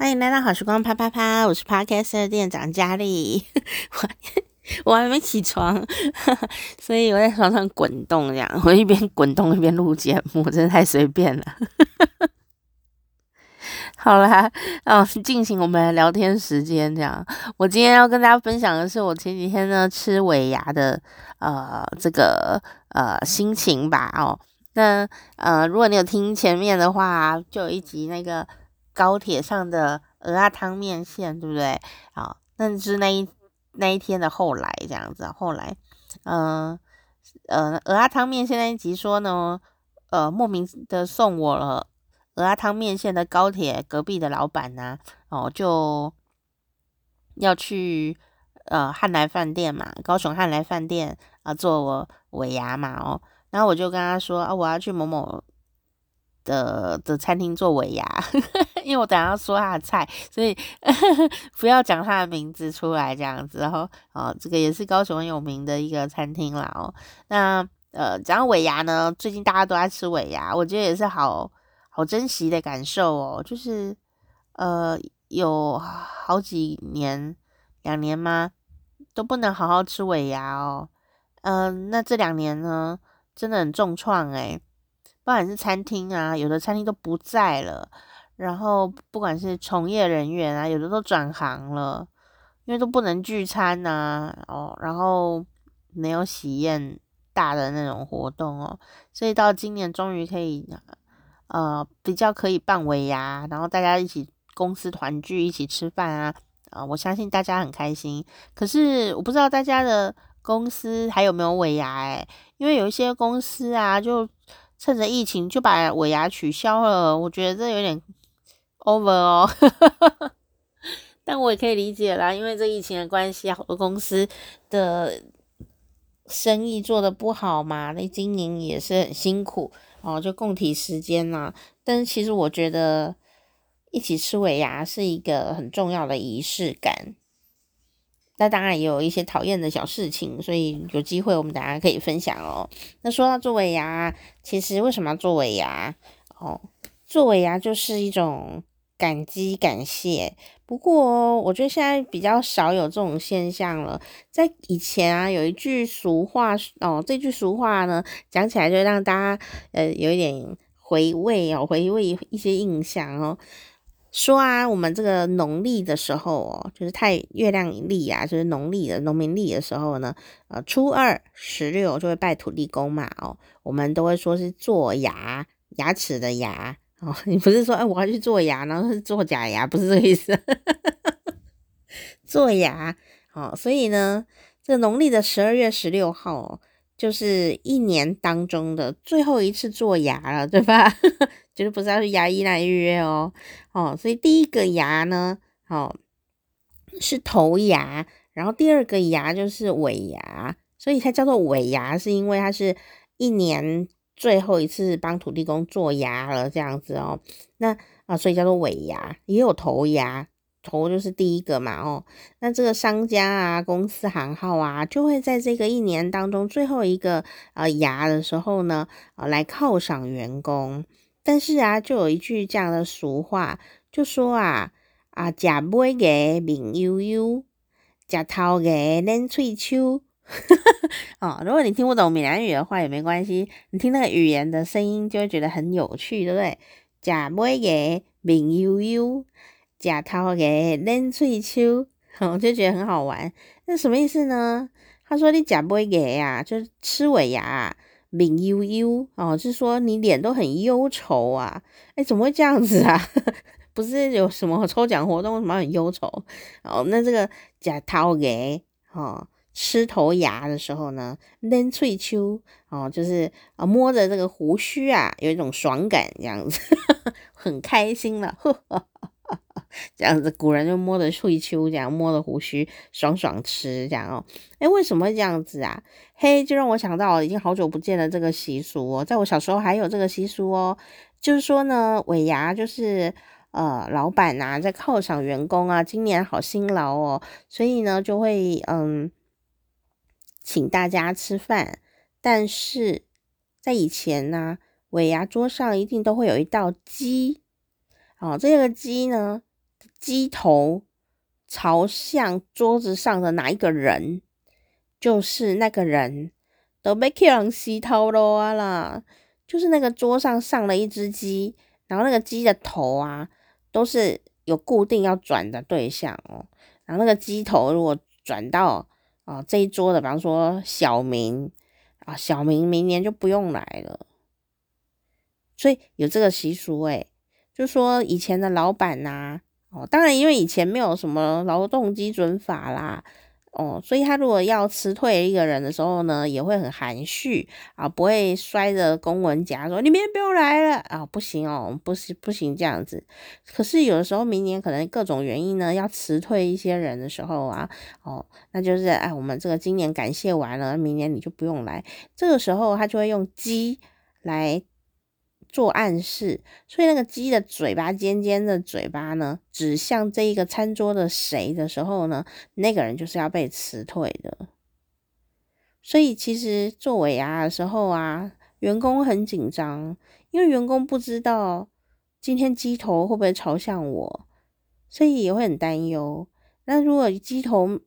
欢迎来到好时光啪啪啪，我是 Podcast 店长佳丽，我我还没起床，所以我在床上滚动，这样我一边滚动一边录节目，真的太随便了。好啦，哦，进行我们的聊天时间，这样我今天要跟大家分享的是我前几天呢吃尾牙的呃这个呃心情吧，哦，那呃如果你有听前面的话，就有一集那个。高铁上的蚵仔汤面线，对不对？好，那是那一那一天的后来这样子。后来，嗯呃，呃，蚵仔汤面线那一集说呢，呃，莫名的送我了蚵仔汤面线的高铁隔壁的老板呢，哦，就要去呃汉来饭店嘛，高雄汉来饭店啊，做我尾牙嘛，哦，然后我就跟他说啊，我要去某某。的的餐厅做尾牙，因为我等下要说他的菜，所以 不要讲他的名字出来这样子。然后哦，这个也是高雄很有名的一个餐厅啦哦。那呃，讲尾牙呢，最近大家都在吃尾牙，我觉得也是好好珍惜的感受哦。就是呃，有好几年，两年吗？都不能好好吃尾牙哦。嗯、那这两年呢，真的很重创诶、不管是餐厅啊，有的餐厅都不在了，然后不管是从业人员啊，有的都转行了，因为都不能聚餐呐、哦，然后没有喜宴大的那种活动哦，所以到今年终于可以，呃，比较可以办尾牙，然后大家一起公司团聚，一起吃饭啊，啊、我相信大家很开心。可是我不知道大家的公司还有没有尾牙哎，因为有一些公司啊就。趁着疫情就把尾牙取消了，我觉得这有点 over 哦。但我也可以理解啦，因为这疫情的关系，好多公司的生意做得不好嘛，那经营也是很辛苦哦，就共体时间啦。但是其实我觉得一起吃尾牙是一个很重要的仪式感。那当然也有一些讨厌的小事情，所以有机会我们大家可以分享哦。那说到做尾牙，其实为什么要做尾牙？哦，做尾牙就是一种感激感谢。不过我觉得现在比较少有这种现象了。在以前啊，有一句俗话哦，这句俗话呢讲起来就让大家呃有一点回味哦，回味一些印象哦。说啊，我们这个农历的时候哦，就是太月亮历啊，就是农历的农民历的时候呢，呃，初二十六就会拜土地公嘛哦，我们都会说是做牙，牙齿的牙哦，你不是说哎我要去做牙，然后是做假牙，不是这个意思，做牙哦，所以呢，这个农历的十二月十六号哦，就是一年当中的最后一次做牙了，对吧？就是不是要去牙医那预约哦，哦，所以第一个牙呢，哦，是头牙，然后第二个牙就是尾牙，所以它叫做尾牙，是因为它是一年最后一次帮土地公做牙了这样子哦，那啊，所以叫做尾牙，也有头牙，头就是第一个嘛哦，那这个商家啊、公司行号啊，就会在这个一年当中最后一个呃牙的时候呢，啊来犒赏员工。但是啊，就有一句这样的俗话，就说啊啊，吃尾的面悠悠，吃头的脸翠秋。哦，如果你听不懂闽南语的话也没关系，你听那个语言的声音就会觉得很有趣，对不对？吃尾的面悠悠，吃头的脸翠秋，我就觉得很好玩。那什么意思呢？他说你吃尾的呀，就是吃尾牙。脸忧忧哦，是说你脸都很忧愁啊？哎，怎么会这样子啊？不是有什么抽奖活动，什么很忧愁？哦，那这个假涛给哦，吃头牙的时候呢，练喙秋哦，就是啊摸着这个胡须啊，有一种爽感，这样子 很开心了。呵 呵 这样子，古人就摸着喙丘，这样摸着胡须，爽爽吃这样哦。哎，为什么会这样子啊？嘿，就让我想到已经好久不见了这个习俗哦，在我小时候还有这个习俗哦，就是说呢，尾牙就是呃，老板呐、啊、在犒赏员工啊，今年好辛劳哦，所以呢就会嗯，请大家吃饭。但是在以前呢、尾牙桌上一定都会有一道鸡。哦，这个鸡呢，鸡头朝向桌子上的哪一个人，就是那个人都被人洗头了啊啦。就是那个桌上上了一只鸡，然后那个鸡的头啊，都是有固定要转的对象哦。然后那个鸡头如果转到啊、哦、这一桌的，比方说小明啊，小明明年就不用来了。所以有这个习俗诶，就说以前的老板呐、啊，哦，当然因为以前没有什么劳动基准法啦。哦，所以他如果要辞退一个人的时候呢，也会很含蓄啊，不会摔着公文夹说你明天不用来了啊，不行哦，不行不行这样子。可是有的时候明年可能各种原因呢，要辞退一些人的时候啊，哦，那就是哎，我们这个今年感谢完了，明年你就不用来。这个时候他就会用鸡来。做暗示，所以那个鸡的嘴巴尖尖的嘴巴呢，指向这一个餐桌的谁的时候呢，那个人就是要被辞退的。所以其实做尾牙的时候啊，员工很紧张，因为员工不知道今天鸡头会不会朝向我，所以也会很担忧。那如果鸡头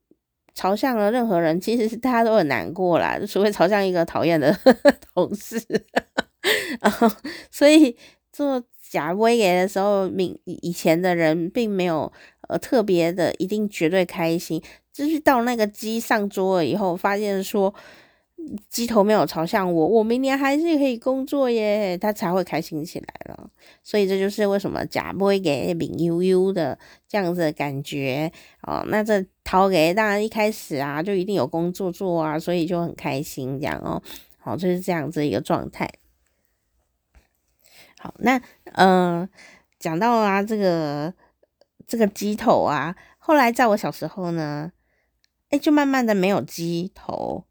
朝向了任何人，其实是大家都很难过啦，除非朝向一个讨厌的 同事。啊，所以做假尾牙的时候，明以前的人并没有呃特别的一定绝对开心，就是到那个鸡上桌了以后，发现说鸡头没有朝向我，我明年还是可以工作耶，他才会开心起来了。所以这就是为什么假尾牙明悠悠的这样子的感觉哦。那这陶给当然一开始啊就一定有工作做啊，所以就很开心这样哦。好，就是这样子一个状态。好，那、呃，讲到啊，这个这个鸡头啊，后来在我小时候呢，哎，就慢慢的没有鸡头，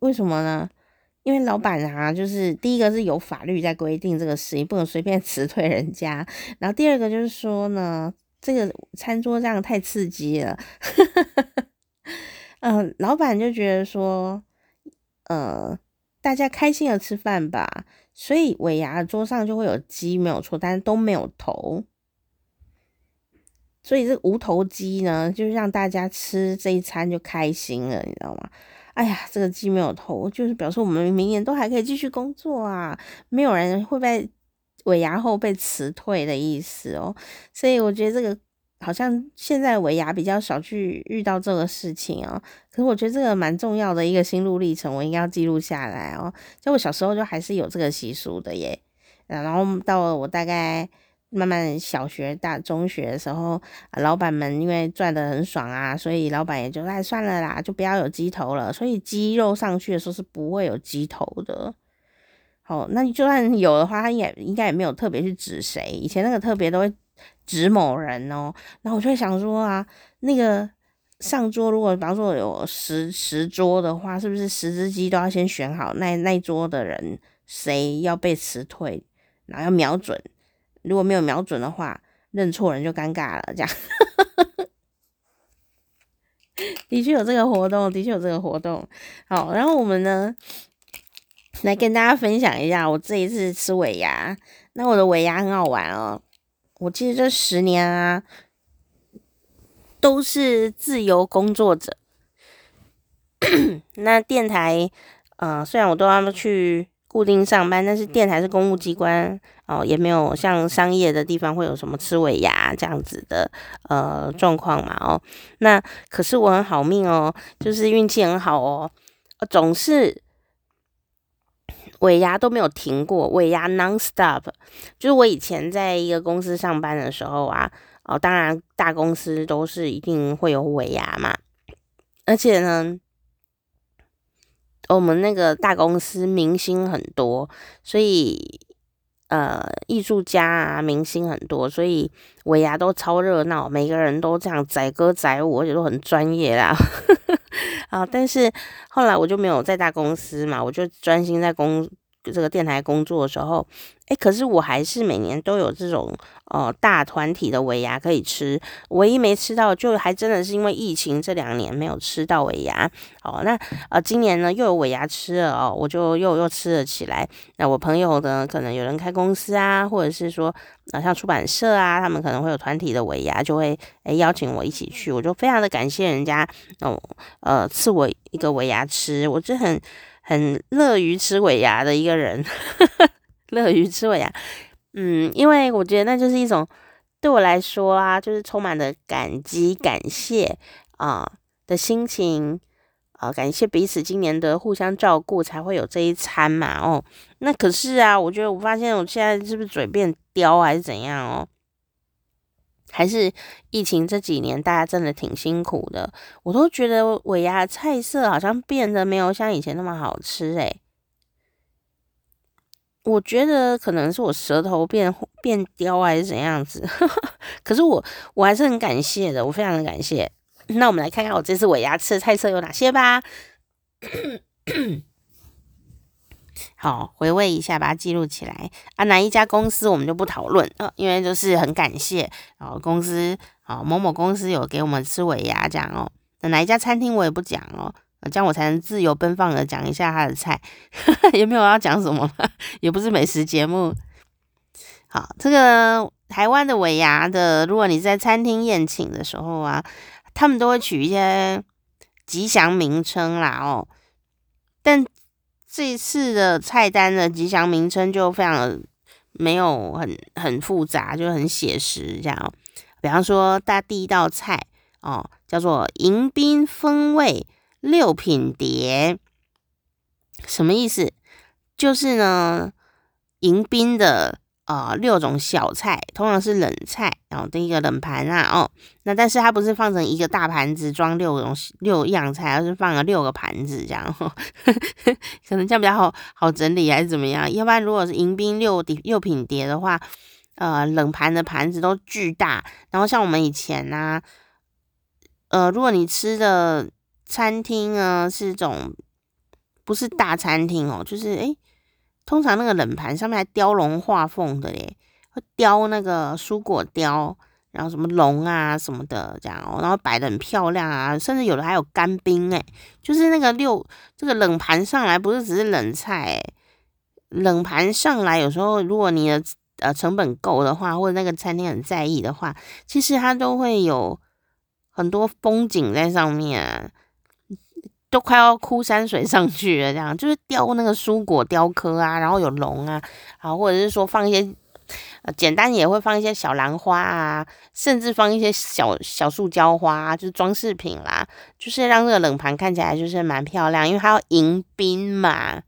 为什么呢？因为老板啊，就是第一个是有法律在规定这个事情，不能随便 辞退人家，然后第二个就是说呢，这个餐桌这样太刺激了，嗯、呃，老板就觉得说，呃，大家开心的吃饭吧。所以尾牙桌上就会有鸡，没有错，但是都没有头。所以这无头鸡呢，就是让大家吃这一餐就开心了，你知道吗？哎呀，这个鸡没有头，就是表示我们明年都还可以继续工作啊，没有人会被尾牙后被辞退的意思哦。所以我觉得这个。好像现在尾牙比较少去遇到这个事情哦，可是我觉得这个蛮重要的一个心路历程，我应该要记录下来哦。在我小时候就还是有这个习俗的耶，然后到了我大概慢慢小学、大中学的时候，老板们因为赚得很爽啊，所以老板也就哎算了啦，就不要有鸡头了。所以鸡肉上去的时候是不会有鸡头的。好，那你就算有的话，他也应该也没有特别去指谁，以前那个特别都会。指某人哦，然后我就想说啊，那个上桌如果比方说有十十桌的话，是不是十只鸡都要先选好那那桌的人谁要被辞退，然后要瞄准，如果没有瞄准的话，认错人就尴尬了。这样，的确有这个活动，的确有这个活动。好，然后我们呢来跟大家分享一下我这一次吃尾牙，那我的尾牙很好玩哦。我记得这十年啊，都是自由工作者。那电台，呃，虽然我都要去固定上班，但是电台是公务机关哦，也没有像商业的地方会有什么吃尾牙这样子的呃状况嘛哦。那可是我很好命哦，就是运气很好哦，总是。尾牙都没有停过，尾牙 non-stop。就是我以前在一个公司上班的时候啊，哦，当然大公司都是一定会有尾牙嘛。而且呢，我们那个大公司明星很多，所以呃，艺术家啊，明星很多，所以尾牙都超热闹，每个人都这样载歌载舞，而且都很专业啦。啊！但是后来我就没有在大公司嘛，我就专心在公这个电台工作的时候，哎，可是我还是每年都有这种呃大团体的尾牙可以吃，唯一没吃到就还真的是因为疫情这两年没有吃到尾牙哦。那呃今年呢又有尾牙吃了哦，我就又又吃了起来。那我朋友呢，可能有人开公司啊，或者是说啊、像出版社啊，他们可能会有团体的尾牙，就会诶邀请我一起去，我就非常的感谢人家哦呃赐我一个尾牙吃，我就很。很乐于吃尾牙的一个人，乐于吃尾牙，嗯，因为我觉得那就是一种对我来说啊，就是充满了感激、感谢啊、的心情啊、感谢彼此今年的互相照顾，才会有这一餐嘛。哦，那可是啊，我觉得我发现我现在是不是嘴变刁还是怎样哦？还是疫情这几年，大家真的挺辛苦的。我都觉得尾牙菜色好像变得没有像以前那么好吃诶。我觉得可能是我舌头变变刁还是怎样子。可是我我还是很感谢的，我非常的感谢。那我们来看看我这次尾牙吃的菜色有哪些吧。好，回味一下，把它记录起来啊。哪一家公司我们就不讨论啊，因为就是很感谢啊，公司啊某某公司有给我们吃尾牙这样哦。那哪一家餐厅我也不讲哦，这样我才能自由奔放的讲一下他的菜，也没有要讲什么，也不是美食节目。好，这个台湾的尾牙的，如果你在餐厅宴请的时候啊，他们都会取一些吉祥名称啦哦，这一次的菜单的吉祥名称就非常的没有很很复杂，就很写实这样。比方说，大第一道菜哦，叫做迎宾风味六品碟，什么意思？就是呢，迎宾的。呃，六种小菜，通常是冷菜，然后第一个冷盘啊，哦，那但是它不是放成一个大盘子装六种六样菜，而是放了六个盘子这样，呵 呵可能这样比较好好整理还是怎么样？要不然如果是迎宾六碟六品碟的话，呃，冷盘的盘子都巨大，然后像我们以前呢、啊，呃，如果你吃的餐厅呢是种不是大餐厅哦，就是诶通常那个冷盘上面还雕龙画凤的嘞，会雕那个蔬果雕，然后什么龙啊什么的这样，然后摆得很漂亮啊，甚至有的还有干冰诶，就是那个六这个冷盘上来不是只是冷菜诶，冷盘上来有时候如果你的呃成本够的话，或者那个餐厅很在意的话，其实它都会有很多风景在上面。都快要枯山水上去了，这样就是雕那个蔬果雕刻啊，然后有龙啊，啊，或者是说放一些，简单也会放一些小兰花啊，甚至放一些小小塑胶花，就是装饰品啦，就是让这个冷盘看起来就是蛮漂亮，因为它要迎宾嘛。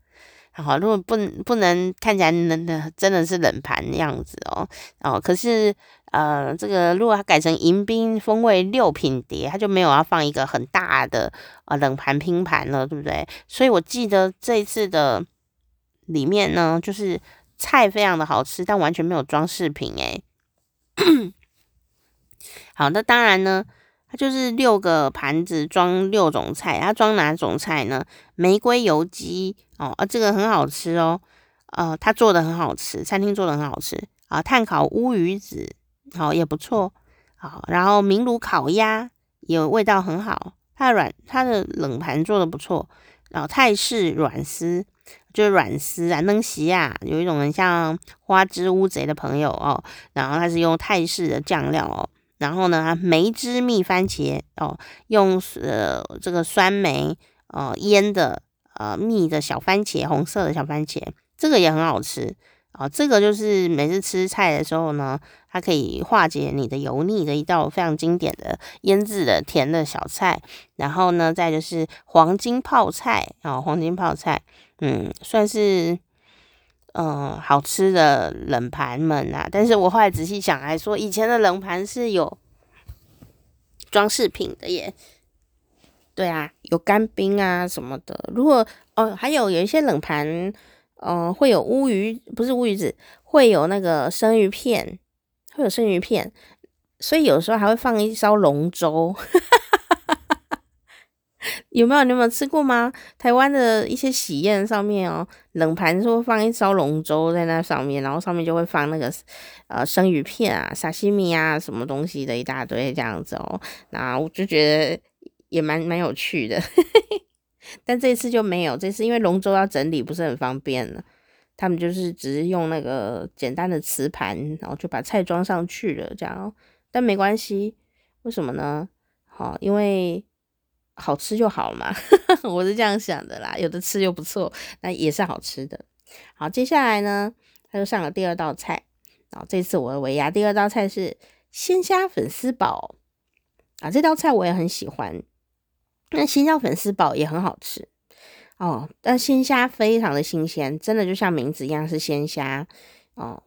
好，如果不不能看起来能的真的是冷盘样子哦，哦，可是。呃，这个如果它改成迎宾风味六品碟，它就没有要放一个很大的呃冷盘拼盘了，对不对？所以我记得这次的里面呢，就是菜非常的好吃，但完全没有装饰品哎。好，那当然呢，它就是六个盘子装六种菜，它装哪种菜呢？玫瑰油鸡哦，啊，这个很好吃哦，呃，它做的很好吃，餐厅做的很好吃啊，炭烤乌鱼子。好也不错，好，然后明炉烤鸭也味道很好，它的软它的冷盘做的不错，然后泰式软丝就是软丝啊，嫩席啊，有一种很像花枝乌贼的朋友哦，然后它是用泰式的酱料哦，然后呢梅汁蜜番茄哦，用呃这个酸梅哦腌的呃蜜的小番茄，红色的小番茄，这个也很好吃。啊，这个就是每次吃菜的时候呢，它可以化解你的油腻的一道非常经典的腌制的甜的小菜。然后呢，再就是黄金泡菜啊，黄金泡菜，嗯，算是嗯好吃的冷盘们啊。但是我后来仔细想来说，以前的冷盘是有装饰品的耶。对啊，有干冰啊什么的。如果哦，还有有一些冷盘。嗯，会有乌鱼，不是乌鱼子，会有那个生鱼片，会有生鱼片，所以有时候还会放一勺龙舟，有没有？你有没有吃过吗？台湾的一些喜宴上面哦，冷盘是会放一烧龙舟在那上面，然后上面就会放那个呃生鱼片啊、沙西米啊什么东西的一大堆这样子哦。那我就觉得也蛮蛮有趣的，但这次就没有。这次因为龙舟要整理，不是很方便了。他们就是只是用那个简单的瓷盘，然后就把菜装上去了这样。但没关系，为什么呢？好，因为。好吃就好了嘛，我是这样想的啦。有的吃又不错，那也是好吃的。好，接下来呢，他就上了第二道菜。然后这次我的尾牙第二道菜是鲜虾粉丝煲啊，这道菜我也很喜欢。那鲜虾粉丝煲也很好吃哦，但鲜虾非常的新鲜，真的就像名字一样是鲜虾哦。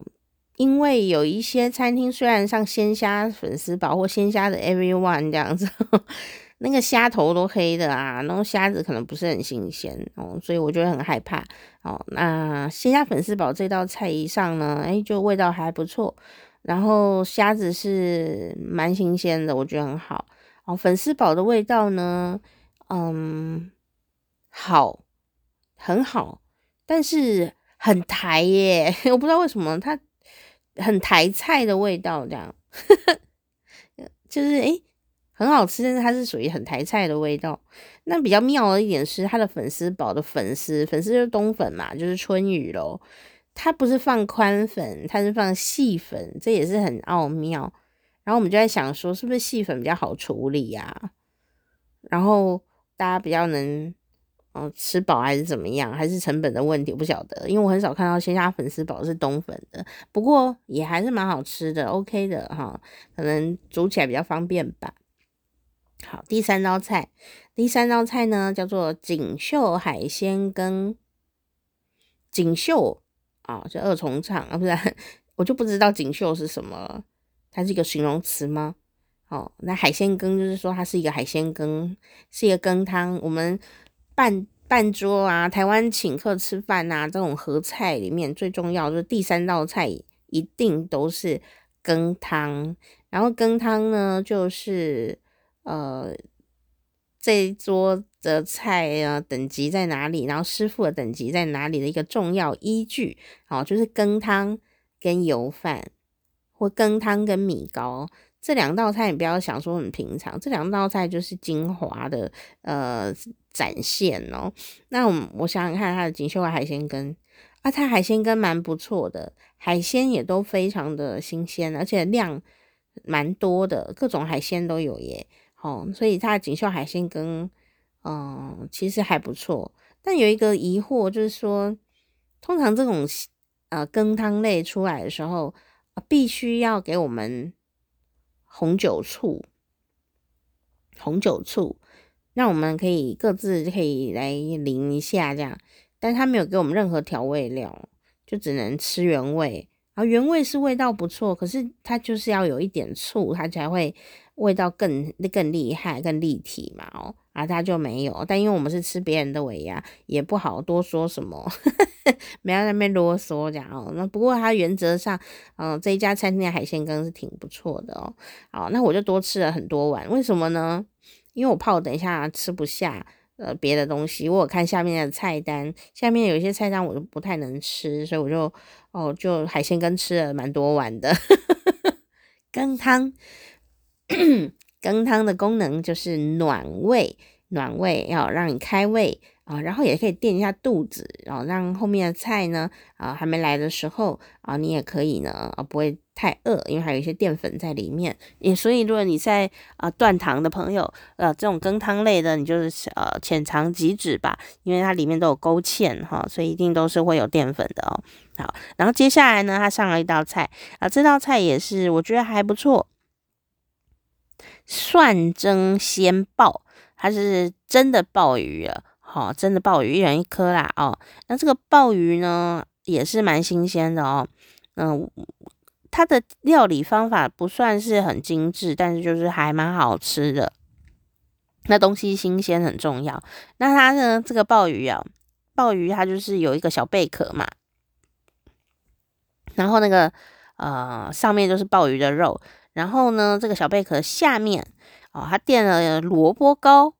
因为有一些餐厅虽然上鲜虾粉丝煲或鲜虾的 everyone 这样子。那个虾头都黑的啊，然后虾子可能不是很新鲜哦，所以我觉得很害怕哦。那鲜虾粉丝煲这道菜一上呢，哎，就味道还不错，然后虾子是蛮新鲜的，我觉得很好粉丝煲的味道呢，嗯，好，很好，但是很台耶，我不知道为什么它很台菜的味道这样，就是哎。很好吃，但是它是属于很台菜的味道。那比较妙的一点是，它的粉丝煲的粉丝，粉丝就是冬粉嘛，就是春雨咯。它不是放宽粉，它是放细粉，这也是很奥妙。然后我们就在想说，是不是细粉比较好处理呀、然后大家比较能嗯、吃饱还是怎么样？还是成本的问题？我不晓得，因为我很少看到鲜虾粉丝煲是冬粉的。不过也还是蛮好吃的，OK 的哈。可能煮起来比较方便吧。好，第三道菜，第三道菜呢叫做锦绣海鲜羹。锦绣啊，就二重唱啊，不是，我就不知道锦绣是什么，它是一个形容词吗？哦，那海鲜羹就是说它是一个海鲜羹，是一个羹汤。我们半半桌啊，台湾请客吃饭啊，这种合菜里面最重要就是第三道菜一定都是羹汤，然后羹汤呢就是。呃，这桌的菜啊，等级在哪里？然后师傅的等级在哪里的一个重要依据，好，就是羹汤跟油饭，或羹汤跟米糕这两道菜，你不要想说很平常，这两道菜就是精华的呃展现哦。那我我想想看，它的锦绣海鲜羹啊，它海鲜羹蛮不错的，海鲜也都非常的新鲜，而且量蛮多的，各种海鲜都有耶。哦，所以它的锦绣海鲜羹，嗯，其实还不错。但有一个疑惑，就是说，通常这种呃羹汤类出来的时候，必须要给我们红酒醋，红酒醋，让我们可以各自可以来淋一下这样。但他没有给我们任何调味料，就只能吃原味。然后原味是味道不错，可是它就是要有一点醋，它才会。味道更更厉害、更立体嘛，哦，啊，他就没有。但因为我们是吃别人的尾牙，也不好多说什么，没有在那边啰嗦这样哦。那不过它原则上，嗯、这一家餐厅的海鲜羹是挺不错的哦。好，那我就多吃了很多碗，为什么呢？因为我怕我等一下吃不下呃别的东西。因为我看下面的菜单，下面有一些菜单我就不太能吃，所以我就哦就海鲜羹吃了蛮多碗的羹汤。羹汤的功能就是暖胃，暖胃要让你开胃啊，然后也可以垫一下肚子，然后让后面的菜呢啊还没来的时候啊，你也可以呢啊不会太饿，因为还有一些淀粉在里面。也所以如果你在啊断糖的朋友，呃这种羹汤类的，你就是呃浅尝即止吧，因为它里面都有勾芡哈，所以一定都是会有淀粉的哦。好，然后接下来呢，他上了一道菜啊，这道菜也是我觉得还不错。蒜蒸鲜鲍，它是真的鲍鱼啊，好，真的鲍鱼，一人一颗啦哦。那这个鲍鱼呢，也是蛮新鲜的哦。嗯，它的料理方法不算是很精致，但是就是还蛮好吃的。那东西新鲜很重要。那它呢，这个鲍鱼啊，鲍鱼它就是有一个小贝壳嘛，然后那个呃上面就是鲍鱼的肉。然后呢，这个小贝壳下面哦，它垫了萝卜糕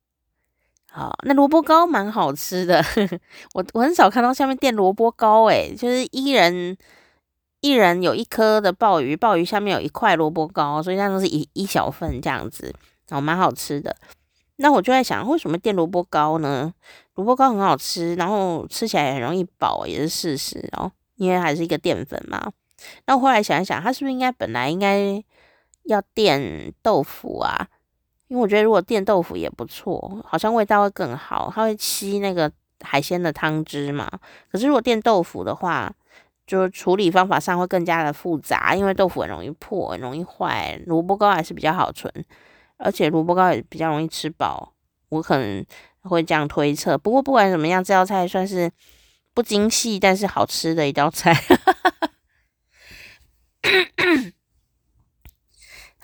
好，那萝卜糕蛮好吃的，我我很少看到下面垫萝卜糕，诶，就是一人一人有一颗的鲍鱼，鲍鱼下面有一块萝卜糕，所以那都是一一小份这样子，然后蛮好吃的。那我就在想，为什么垫萝卜糕呢？萝卜糕很好吃，然后吃起来也很容易饱，也是事实哦，因为还是一个淀粉嘛。那我后来想一想，它是不是应该本来应该要垫豆腐啊？因为我觉得如果垫豆腐也不错，好像味道会更好，它会吸那个海鲜的汤汁嘛。可是如果垫豆腐的话，就是处理方法上会更加的复杂，因为豆腐很容易破，很容易坏。萝卜糕还是比较好存。而且萝卜糕也比较容易吃饱，我可能会这样推测。不过不管怎么样，这道菜算是不精细，但是好吃的一道菜。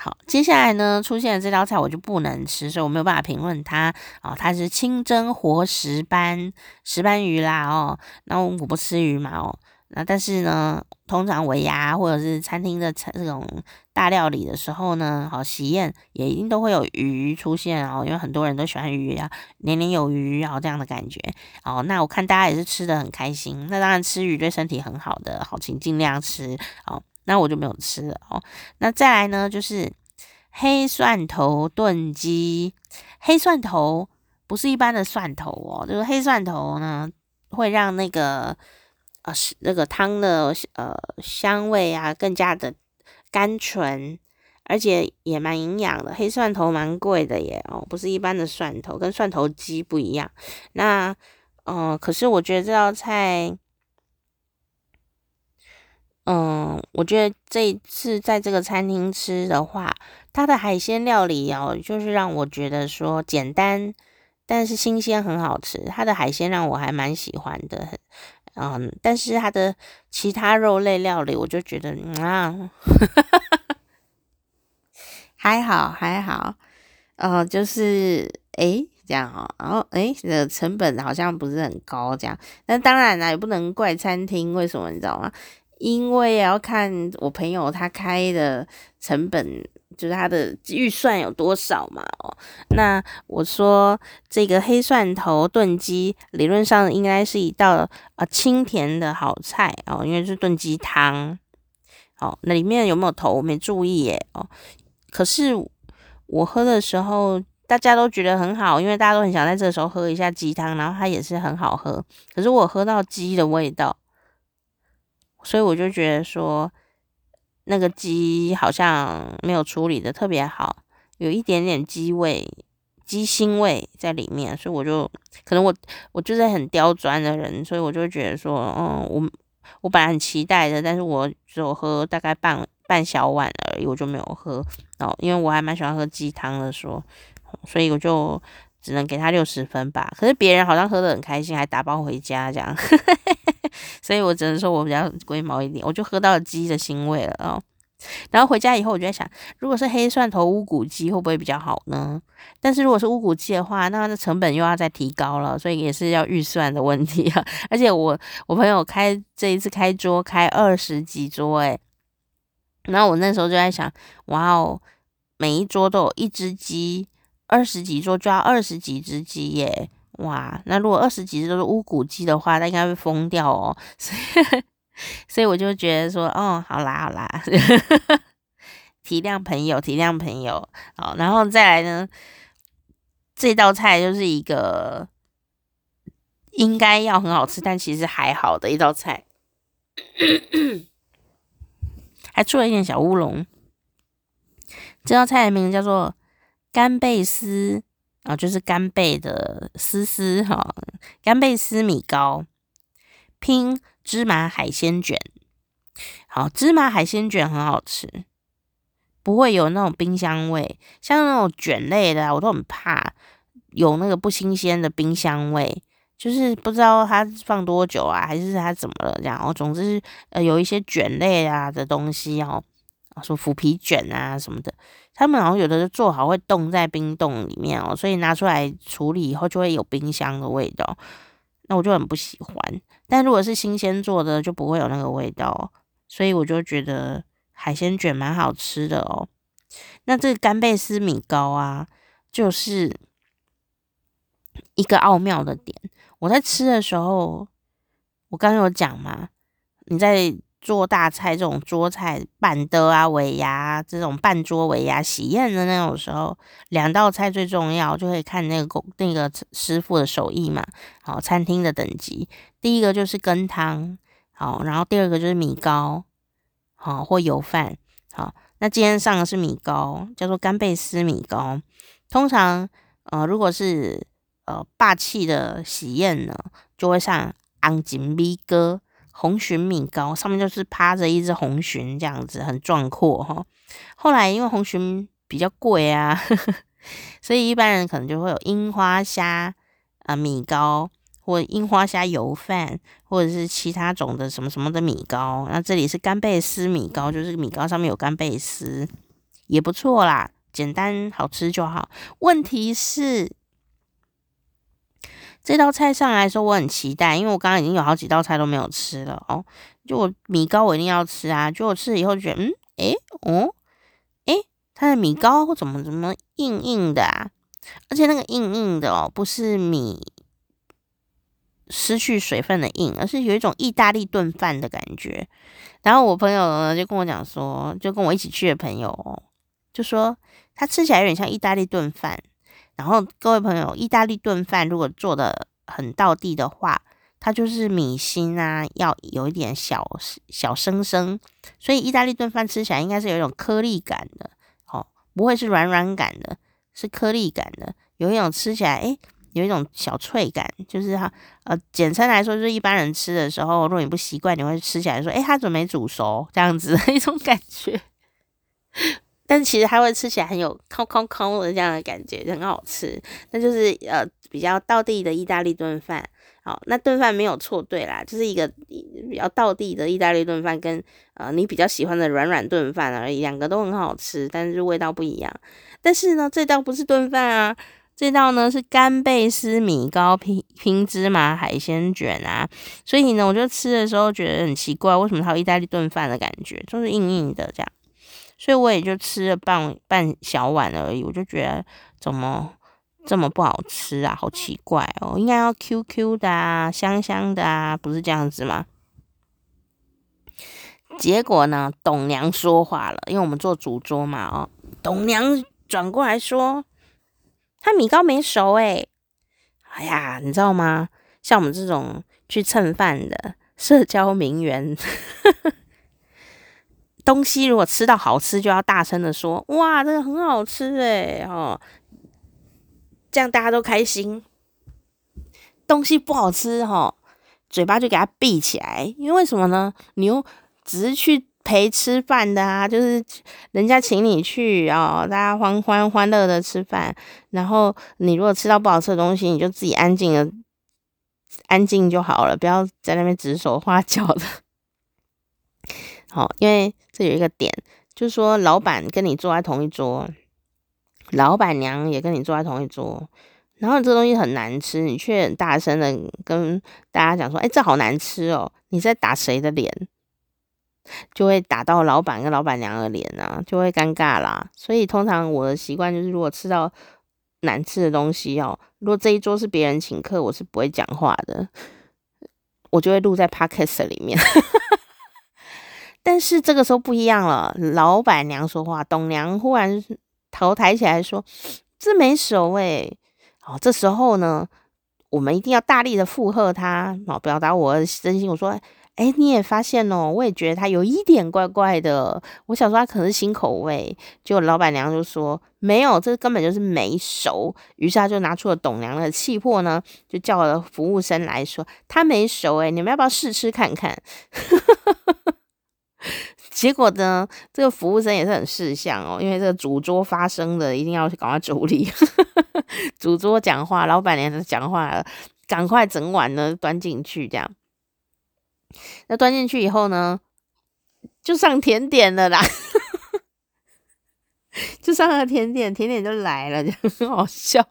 好，接下来呢，出现的这道菜我就不能吃，所以我没有办法评论它。哦，它是清蒸活石斑，石斑鱼啦。哦，那我不吃鱼嘛。哦。那但是呢，通常尾牙或者是餐厅的这种大料理的时候呢，好喜宴也一定都会有鱼出现哦，因为很多人都喜欢鱼啊，年年有余，然后这样的感觉哦。那我看大家也是吃得很开心，那当然吃鱼对身体很好的，好，请尽量吃哦。那我就没有吃了哦。那再来呢，就是黑蒜头炖鸡，黑蒜头不是一般的蒜头哦，就是黑蒜头呢会让那个。呃，那个汤的呃香味啊，更加的甘醇，而且也蛮营养的。黑蒜头蛮贵的耶，哦，不是一般的蒜头，跟蒜头鸡不一样。那，嗯、可是我觉得这道菜，嗯，我觉得这一次在这个餐厅吃的话，它的海鲜料理哦，就是让我觉得说简单，但是新鲜很好吃。它的海鲜让我还蛮喜欢的。嗯，但是它的其他肉类料理，我就觉得啊，还好还好，呃，就是诶这样哦，然后诶这个成本好像不是很高这样，那当然啦，也不能怪餐厅，为什么你知道吗？因为要看我朋友他开的成本。就是他的预算有多少嘛？哦，那我说这个黑蒜头炖鸡，理论上应该是一道啊清甜的好菜哦，因为是炖鸡汤。哦，那里面有没有头？我没注意耶。哦，可是我喝的时候，大家都觉得很好，因为大家都很想在这时候喝一下鸡汤，然后它也是很好喝。可是我喝到鸡的味道，所以我就觉得说。那个鸡好像没有处理的特别好，有一点点鸡味、鸡腥味在里面，所以我就可能我我就是很刁钻的人，所以我就觉得说，嗯，我我本来很期待的，但是我只有喝大概半半小碗而已，我就没有喝哦，因为我还蛮喜欢喝鸡汤的，说所以我就只能给他六十分吧。可是别人好像喝得很开心，还打包回家这样。所以我只能说我比较龟毛一点，我就喝到了鸡的腥味了哦。然后回家以后，我就在想，如果是黑蒜头乌骨鸡，会不会比较好呢？但是如果是乌骨鸡的话，那它的成本又要再提高了，所以也是要预算的问题啊。而且我我朋友开这一次开桌开二十几桌，诶，然后我那时候就在想，哇哦，每一桌都有一只鸡，二十几桌就要二十几只鸡耶。哇，那如果二十几只都是乌骨鸡的话，那应该会疯掉哦。所以，所以我就觉得说，哦，好啦好啦，体谅朋友，体谅朋友。好，然后再来呢，这道菜就是一个应该要很好吃，但其实还好的一道菜，还出了一点小乌龙。这道菜的名字叫做干贝丝。啊、哦，就是干贝的丝丝哈，干贝丝米糕拼芝麻海鲜卷。好，芝麻海鲜卷很好吃，不会有那种冰箱味。像那种卷类的，我都很怕有那个不新鲜的冰箱味，就是不知道它放多久啊，还是它怎么了这样。哦，总之呃，有一些卷类啊的东西哦，说腐皮卷啊什么的。他们好像有的是做好会冻在冰冻里面哦，所以拿出来处理以后就会有冰箱的味道，那我就很不喜欢。但如果是新鲜做的就不会有那个味道，所以我就觉得海鲜卷蛮好吃的哦。那这个干贝丝米糕啊，就是一个奥妙的点。我在吃的时候，我刚有讲嘛，你在做大菜这种桌菜办的啊、尾牙这种办桌尾牙喜宴的那种时候，两道菜最重要，就会看那个工那个师傅的手艺嘛。好，餐厅的等级，第一个就是羹汤，好，然后第二个就是米糕，好或油饭，好。那今天上的是米糕，叫做干贝丝米糕。通常，呃，如果是呃霸气的喜宴呢，就会上红金米糕、红鲟米糕，上面就是趴着一只红鲟，这样子很壮阔哈。后来因为红鲟比较贵啊呵呵，所以一般人可能就会有樱花虾啊、米糕。或樱花虾油饭，或者是其他种的什么什么的米糕，那这里是干贝丝米糕，就是米糕上面有干贝丝，也不错啦，简单好吃就好。问题是这道菜上来的时候，我很期待，因为我刚刚已经有好几道菜都没有吃了哦。就我米糕我一定要吃啊，就我吃了以后觉得，嗯，诶，哦，诶，它的米糕怎么怎么硬硬的啊？而且那个硬硬的哦，不是米。失去水分的硬，而是有一种意大利炖饭的感觉。然后我朋友呢就跟我讲说，就跟我一起去的朋友哦就说，它吃起来有点像意大利炖饭。然后各位朋友，意大利炖饭如果做的很到地的话，它就是米心啊要有一点小小生生，所以意大利炖饭吃起来应该是有一种颗粒感的，哦，不会是软软感的，是颗粒感的，有一种吃起来诶有一种小脆感，就是它呃，简称来说，就是一般人吃的时候，如果你不习惯，你会吃起来说，诶，它怎么没煮熟？这样子的 一种感觉。但其实它会吃起来很有烤烤烤的这样的感觉，很好吃。那就是呃比较道地的意大利炖饭。好，那炖饭没有错对啦，就是一个比较道地的意大利炖饭，跟呃你比较喜欢的软软炖饭而已，两个都很好吃，但是味道不一样。但是呢，这道不是炖饭啊。这道呢是干贝丝米糕拼拼芝麻海鲜卷啊，所以呢，我就吃的时候觉得很奇怪，为什么它有意大利炖饭的感觉，就是硬硬的这样，所以我也就吃了半半小碗而已，我就觉得怎么这么不好吃啊，好奇怪哦，应该要 Q Q 的啊，香香的啊，不是这样子吗？结果呢，董娘说话了，因为我们做主桌嘛，哦，董娘转过来说。他米糕没熟诶、哎呀，你知道吗？像我们这种去蹭饭的社交名媛，东西如果吃到好吃，就要大声的说：“哇，这个很好吃诶、欸。哦，这样大家都开心。东西不好吃哈，嘴巴就给它闭起来，因为什么呢？你又只是去。陪吃饭的啊，就是人家请你去哦，大家欢欢欢乐的吃饭。然后你如果吃到不好吃的东西，你就自己安静的安静就好了，不要在那边指手画脚的。好，因为这有一个点，就是说老板跟你坐在同一桌，老板娘也跟你坐在同一桌，然后这东西很难吃，你却很大声的跟大家讲说：“哎，这好难吃哦！”你在打谁的脸？就会打到老板跟老板娘的脸啊，就会尴尬啦。所以通常我的习惯就是，如果吃到难吃的东西哦，如果这一桌是别人请客，我是不会讲话的，我就会录在 podcast 里面。但是这个时候不一样了，老板娘说话，董娘忽然头抬起来说：“这没熟诶。”好，这时候呢，我们一定要大力的附和他，好，表达我的真心。我说。哎，你也发现哦，我也觉得他有一点怪怪的。我想说他可能是新口味，结果老板娘就说没有，这根本就是没熟。于是他就拿出了董娘的气魄呢，就叫了服务生来说他没熟，哎，你们要不要试吃看看？结果呢，这个服务生也是很识相哦，因为这个主桌发生的一定要赶快处理。主桌讲话，老板娘讲话了，赶快整碗呢端进去，这样。那端进去以后呢，就上甜点了啦，就上了甜点，甜点就来了，就很好笑，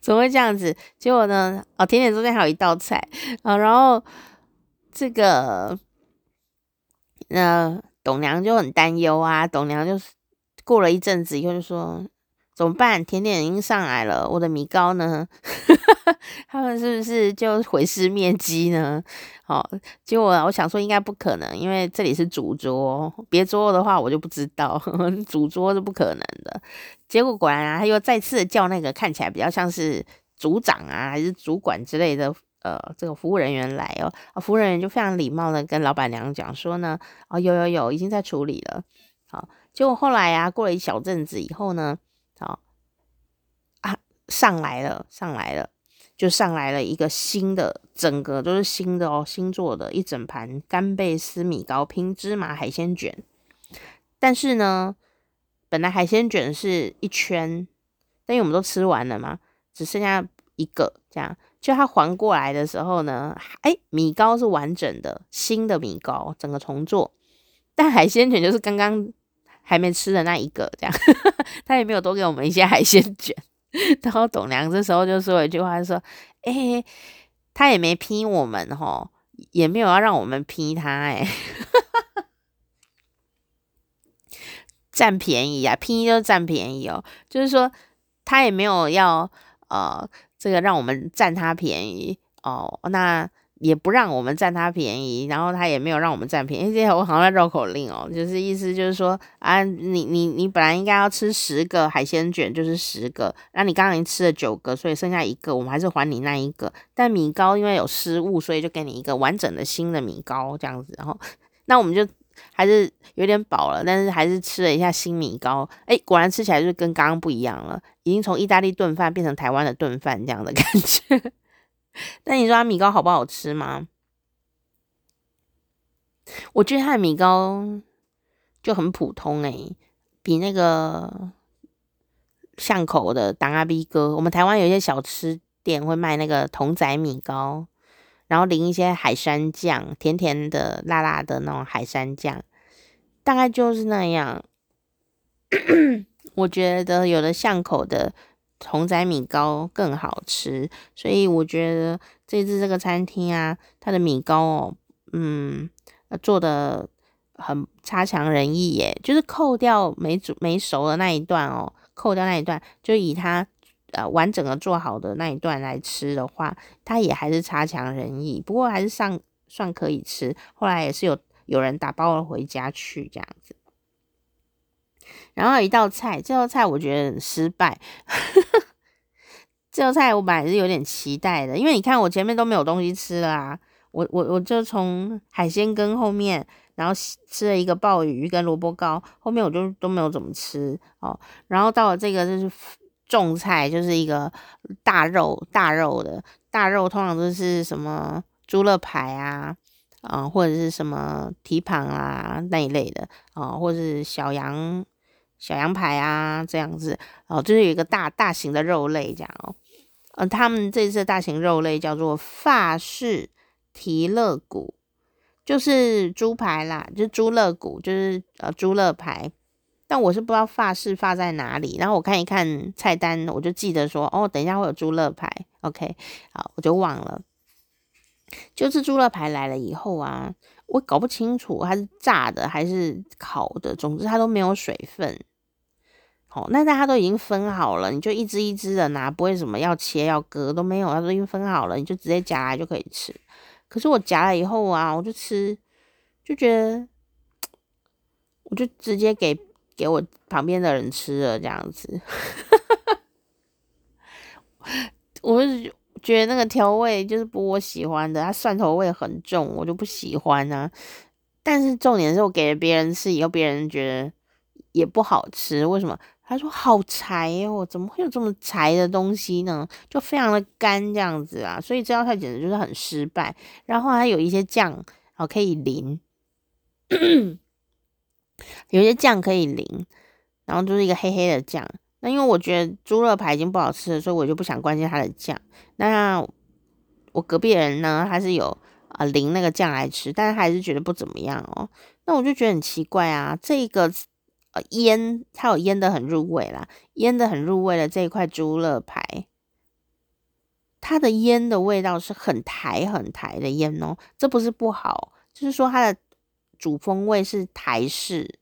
怎么会这样子？结果呢，哦，甜点中间还有一道菜啊，然后这个那董娘就很担忧啊，董娘就是过了一阵子以后就说：“怎么办？甜点已经上来了，我的米糕呢？他们是不是就毁尸灭迹呢？好，结果我想说应该不可能，因为这里是主桌，别桌的话我就不知道，主桌是不可能的。结果果然啊，他又再次叫那个看起来比较像是组长啊，还是主管之类的，呃，这个服务人员来哦，啊，服务人员就非常礼貌的跟老板娘讲说呢，哦，有有有，已经在处理了。好，结果后来啊，过了一小阵子以后呢。好啊，上来了，上来了，就上来了一个新的，整个都是新的哦，新做的一整盘干贝丝米糕拼芝麻海鲜卷。但是呢，本来海鲜卷是一圈，但因为我们都吃完了嘛，只剩下一个这样。就它还过来的时候呢，哎，米糕是完整的，新的米糕，整个重做，但海鲜卷就是刚刚。还没吃的那一个，这样 他也没有多给我们一些海鲜卷。然后董娘这时候就说了一句话，说：“哎、他也没批我们哈，也没有要让我们批他，哎，占便宜啊，批就是占便宜哦。就是说他也没有要呃这个让我们占他便宜哦，那。”也不让我们占他便宜，然后他也没有让我们占便宜。这我好像在绕口令哦，就是意思就是说啊，你你你本来应该要吃十个海鲜卷，就是十个，那你刚刚已经吃了九个，所以剩下一个，我们还是还你那一个。但米糕因为有失误，所以就给你一个完整的新的米糕这样子。然 后那我们就还是有点饱了，但是还是吃了一下新米糕。哎，果然吃起来就是跟刚刚不一样了，已经从意大利炖饭变成台湾的炖饭这样的感觉。但你说它米糕好不好吃吗？我觉得它的米糕就很普通哎、比那个巷口的当阿 B 哥，我们台湾有一些小吃店会卖那个童仔米糕，然后淋一些海山酱，甜甜的、辣辣的那种海山酱，大概就是那样。我觉得有的巷口的。筒仔米糕更好吃，所以我觉得这次这个餐厅啊，它的米糕哦，嗯，做的很差强人意耶。就是扣掉没煮没熟的那一段哦，扣掉那一段，就以它呃完整的做好的那一段来吃的话，它也还是差强人意。不过还是上算可以吃。后来也是有有人打包了回家去这样子。然后一道菜，这道菜我觉得很失败。这道菜我本来是有点期待的，因为你看我前面都没有东西吃了啊，我我我就从海鲜羹后面，然后吃了一个鲍鱼跟萝卜糕，后面我就都没有怎么吃哦。然后到了这个就是种菜，就是一个大肉大肉的大肉，通常都是什么猪肋排啊，啊、或者是什么蹄膀啊那一类的啊、或者是小羊。小羊排啊，这样子哦，就是有一个大大型的肉类这样哦，呃，他们这次大型肉类叫做法式提肋骨，就是猪排啦，就是猪肋骨，就是呃猪肋排，但我是不知道发饰发在哪里，然后我看一看菜单，我就记得说哦，等一下会有猪肋排，OK，好，我就忘了，就是猪肋排来了以后啊。我搞不清楚它是炸的还是烤的，总之它都没有水分。好，那大家都已经分好了，你就一只一只的拿，不会什么要切要割都没有，它都已经分好了，你就直接夹来就可以吃。可是我夹了以后啊，我就吃，就觉得，我就直接给给我旁边的人吃了这样子。我是。觉得那个调味就是不我喜欢的，它蒜头味很重，我就不喜欢啊。但是重点是我给了别人吃以后，别人觉得也不好吃。为什么？他说好柴哦，怎么会有这么柴的东西呢？就非常的干这样子啊，所以这道菜简直就是很失败。然后还有一些酱哦可以淋，有些酱可以淋，然后就是一个黑黑的酱。那因为我觉得猪肉排已经不好吃了，所以我就不想关心它的酱。那我隔壁人呢，他是有啊淋那个酱来吃，但是还是觉得不怎么样哦。那我就觉得很奇怪啊，这个呃腌，它有腌得很入味啦，腌得很入味的这一块猪肉排，它的腌的味道是很台很台的腌哦，这不是不好，就是说它的主风味是台式。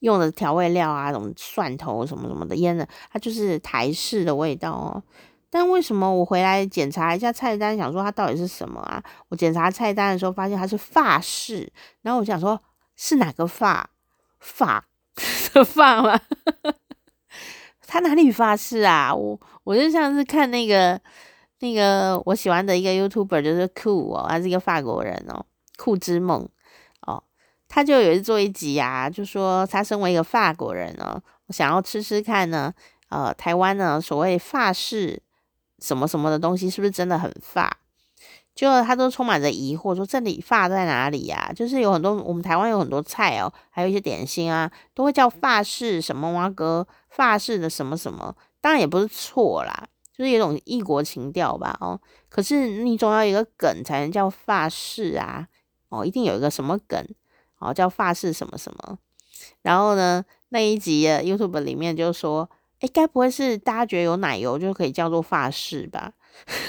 用的调味料啊，什么蒜头什么什么的腌的，它就是台式的味道哦。但为什么我回来检查一下菜单，想说它到底是什么啊？我检查菜单的时候发现它是法式，然后我想说是哪个法？法 的法吗？他哪里法式啊？我我就像是看那个那个我喜欢的一个 YouTuber，就是酷哦，他是一个法国人哦，酷之梦，他就有一做一集啊，就说他身为一个法国人呢，我想要吃吃看呢，呃，台湾呢所谓法式。什么什么的东西是不是真的很法？就他都充满着疑惑，说这里法在哪里呀？就是有很多我们台湾有很多菜哦，还有一些点心啊，都会叫法式什么哇哥，法式的什么什么，当然也不是错啦，就是有种异国情调吧哦。可是你总要有一个梗才能叫法式啊，哦，一定有一个什么梗哦，叫法式什么什么。然后呢，那一集的 YouTube 里面就说。诶，该不会是大家觉得有奶油就可以叫做法式吧？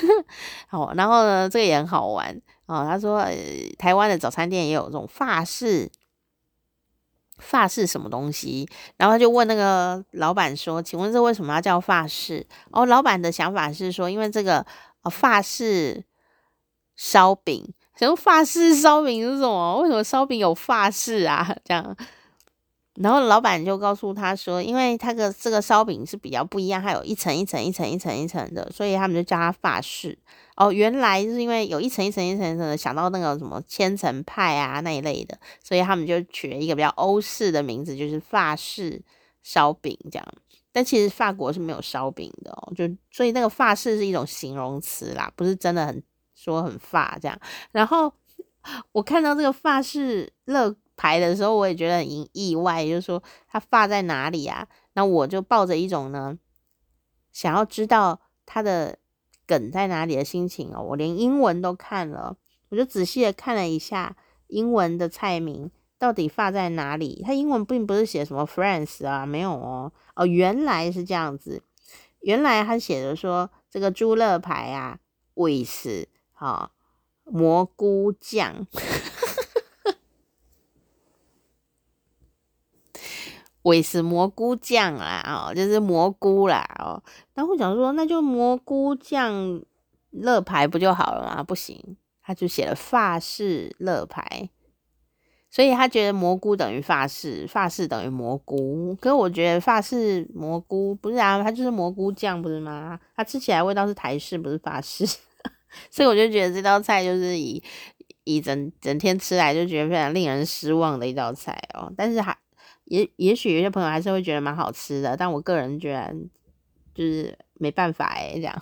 好，然后呢，这个也很好玩哦。他说，呃，台湾的早餐店也有这种法式，法式什么东西？然后他就问那个老板说：“请问这为什么要叫法式？”哦，老板的想法是说，因为这个呃法式烧饼，什么法式烧饼是什么？为什么烧饼有法式啊？这样。然后老板就告诉他说，因为他的这个烧饼是比较不一样，它有一层一层一层一层一层的，所以他们就叫它法式。哦，原来是因为有一层一层一层一层的，想到那个什么千层派啊那一类的，所以他们就取了一个比较欧式的名字，就是法式烧饼这样。但其实法国是没有烧饼的哦，就所以那个法式是一种形容词啦，不是真的很说很发这样。然后我看到这个法式乐。牌的时候我也觉得很意外，就是说它发在哪里啊？那我就抱着一种呢，想要知道它的梗在哪里的心情哦。我连英文都看了，我就仔细的看了一下英文的菜名到底发在哪里。他英文并不是写什么 France 啊，没有哦。哦，原来是这样子，原来他写的说这个猪肋排啊，with 好蘑菇酱。韦斯蘑菇酱啦，哦，就是蘑菇啦，哦，然后我想说，那就蘑菇酱乐牌不就好了吗？不行，他就写了法式乐牌，所以他觉得蘑菇等于法式，法式等于蘑菇。可是我觉得法式蘑菇不是啊，它就是蘑菇酱，不是吗？它吃起来味道是台式，不是法式，所以我就觉得这道菜就是以以整整天吃来就觉得非常令人失望的一道菜哦，但是还。也也许有些朋友还是会觉得蛮好吃的，但我个人觉得就是没办法哎，这样。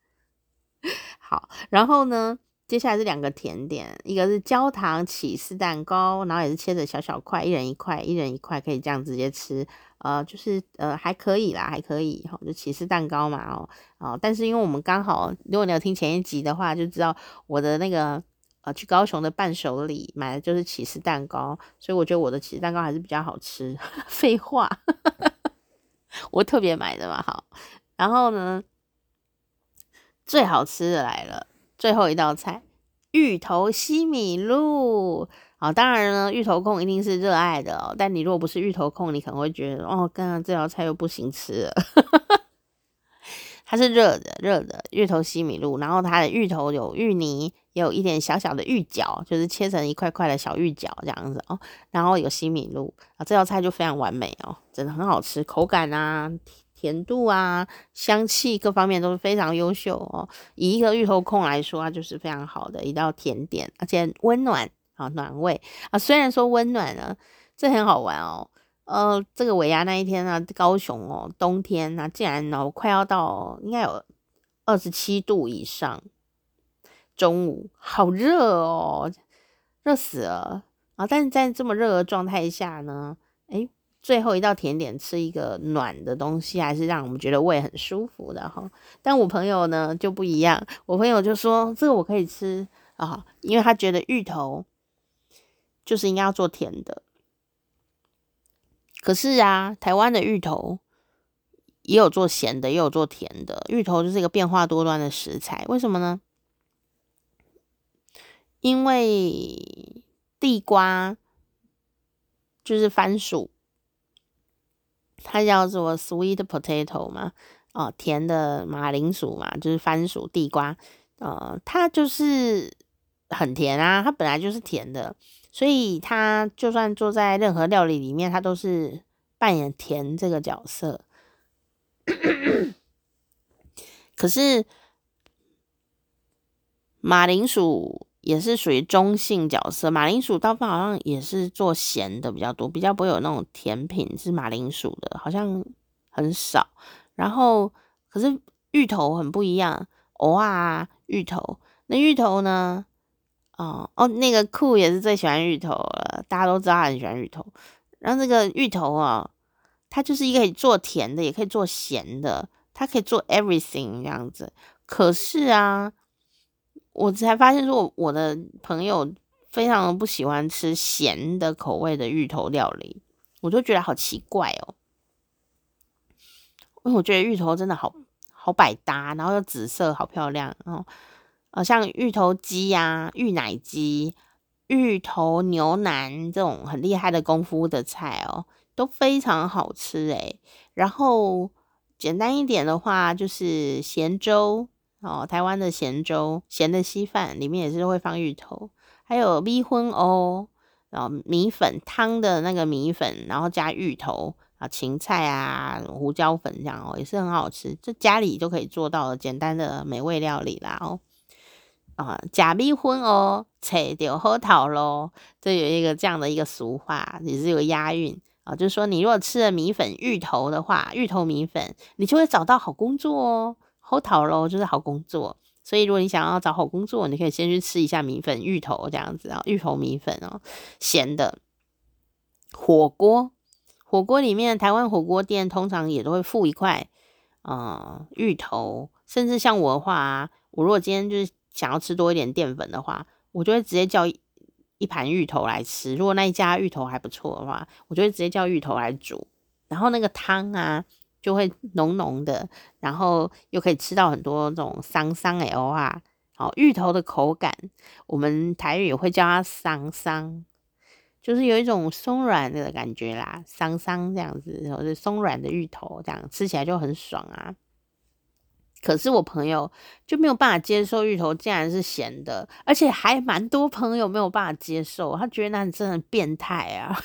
好，然后呢，接下来是两个甜点，一个是焦糖起司蛋糕，然后也是切着小小块，一人一块，一人一块，可以这样直接吃，呃，就是呃还可以啦，还可以，哈，就起司蛋糕嘛，哦，哦，但是因为我们刚好，如果你有听前一集的话，就知道我的那个呃。去高雄的伴手礼买的就是起司蛋糕，所以我觉得我的起司蛋糕还是比较好吃。废话，我特别买的嘛，好。然后呢，最好吃的来了，最后一道菜——芋头西米露。好，当然呢，芋头控一定是热爱的哦。但你如果不是芋头控，你可能会觉得哦，刚刚这道菜又不行吃了。它是热的，热的芋头西米露，然后它的芋头有芋泥，也有一点小小的芋角，就是切成一块块的小芋角这样子哦。然后有西米露啊，这道菜就非常完美哦，真的很好吃，口感啊、甜度啊、香气各方面都是非常优秀哦。以一个芋头控来说，它就是非常好的一道甜点，而且温暖啊，暖胃啊。虽然说温暖呢，这很好玩哦。呃，这个尾牙那一天呢，高雄哦，冬天呢，竟然哦快要到应该有二十七度以上，中午好热哦，热死了啊！但是在这么热的状态下呢，最后一道甜点吃一个暖的东西，还是让我们觉得胃很舒服的哈。但我朋友呢就不一样，我朋友就说这个我可以吃啊，因为他觉得芋头就是应该要做甜的。可是啊，台湾的芋头也有做咸的，也有做甜的。芋头就是一个变化多端的食材，为什么呢？因为地瓜就是番薯，它叫做 sweet potato 嘛，哦，甜的马铃薯嘛，就是番薯、地瓜，呃，它就是很甜啊，它本来就是甜的，所以它就算做在任何料理里面，它都是扮演甜这个角色。可是马铃薯。也是属于中性角色，马铃薯大部分好像也是做咸的比较多，比较不会有那种甜品是马铃薯的，好像很少。然后可是芋头很不一样，哇，芋头，那芋头呢？哦哦，那个酷也是最喜欢芋头了，大家都知道他很喜欢芋头。然后这个芋头啊，它就是一个可以做甜的，也可以做咸的，它可以做 everything 这样子。可是啊。我才发现说，我的朋友非常不喜欢吃咸的口味的芋头料理，我就觉得好奇怪哦。因为我觉得芋头真的好好百搭，然后又紫色，好漂亮。然后呃，像芋头鸡呀、芋奶鸡、芋头牛腩这种很厉害的功夫的菜哦，都非常好吃诶。然后简单一点的话，就是咸粥。哦，台湾的咸粥、咸的稀饭里面也是会放芋头，还有米粉哦，然后米粉汤的那个米粉，然后加芋头啊、芹菜啊、胡椒粉这样哦，也是很好吃。这家里就可以做到简单的美味料理啦哦。啊，假米粉哦，切掉核桃咯，这有一个这样的一个俗话，也是有押韵啊，就是说你如果吃了米粉芋头的话，芋头米粉，你就会找到好工作哦。好讨咯，就是好工作，所以如果你想要找好工作，你可以先去吃一下米粉芋头这样子啊，芋头米粉哦，咸的火锅，火锅里面台湾火锅店通常也都会附一块呃芋头，甚至像我的话啊，我如果今天就是想要吃多一点淀粉的话，我就会直接叫一盘芋头来吃。如果那一家芋头还不错的话，我就会直接叫芋头来煮，然后那个汤啊。就会浓浓的，然后又可以吃到很多这种桑桑哎哦啊，好芋头的口感，我们台语也会叫它桑桑，就是有一种松软的感觉啦，桑桑这样子，或者松软的芋头这样吃起来就很爽啊。可是我朋友就没有办法接受芋头竟然是咸的，而且还蛮多朋友没有办法接受，他觉得那真的变态啊。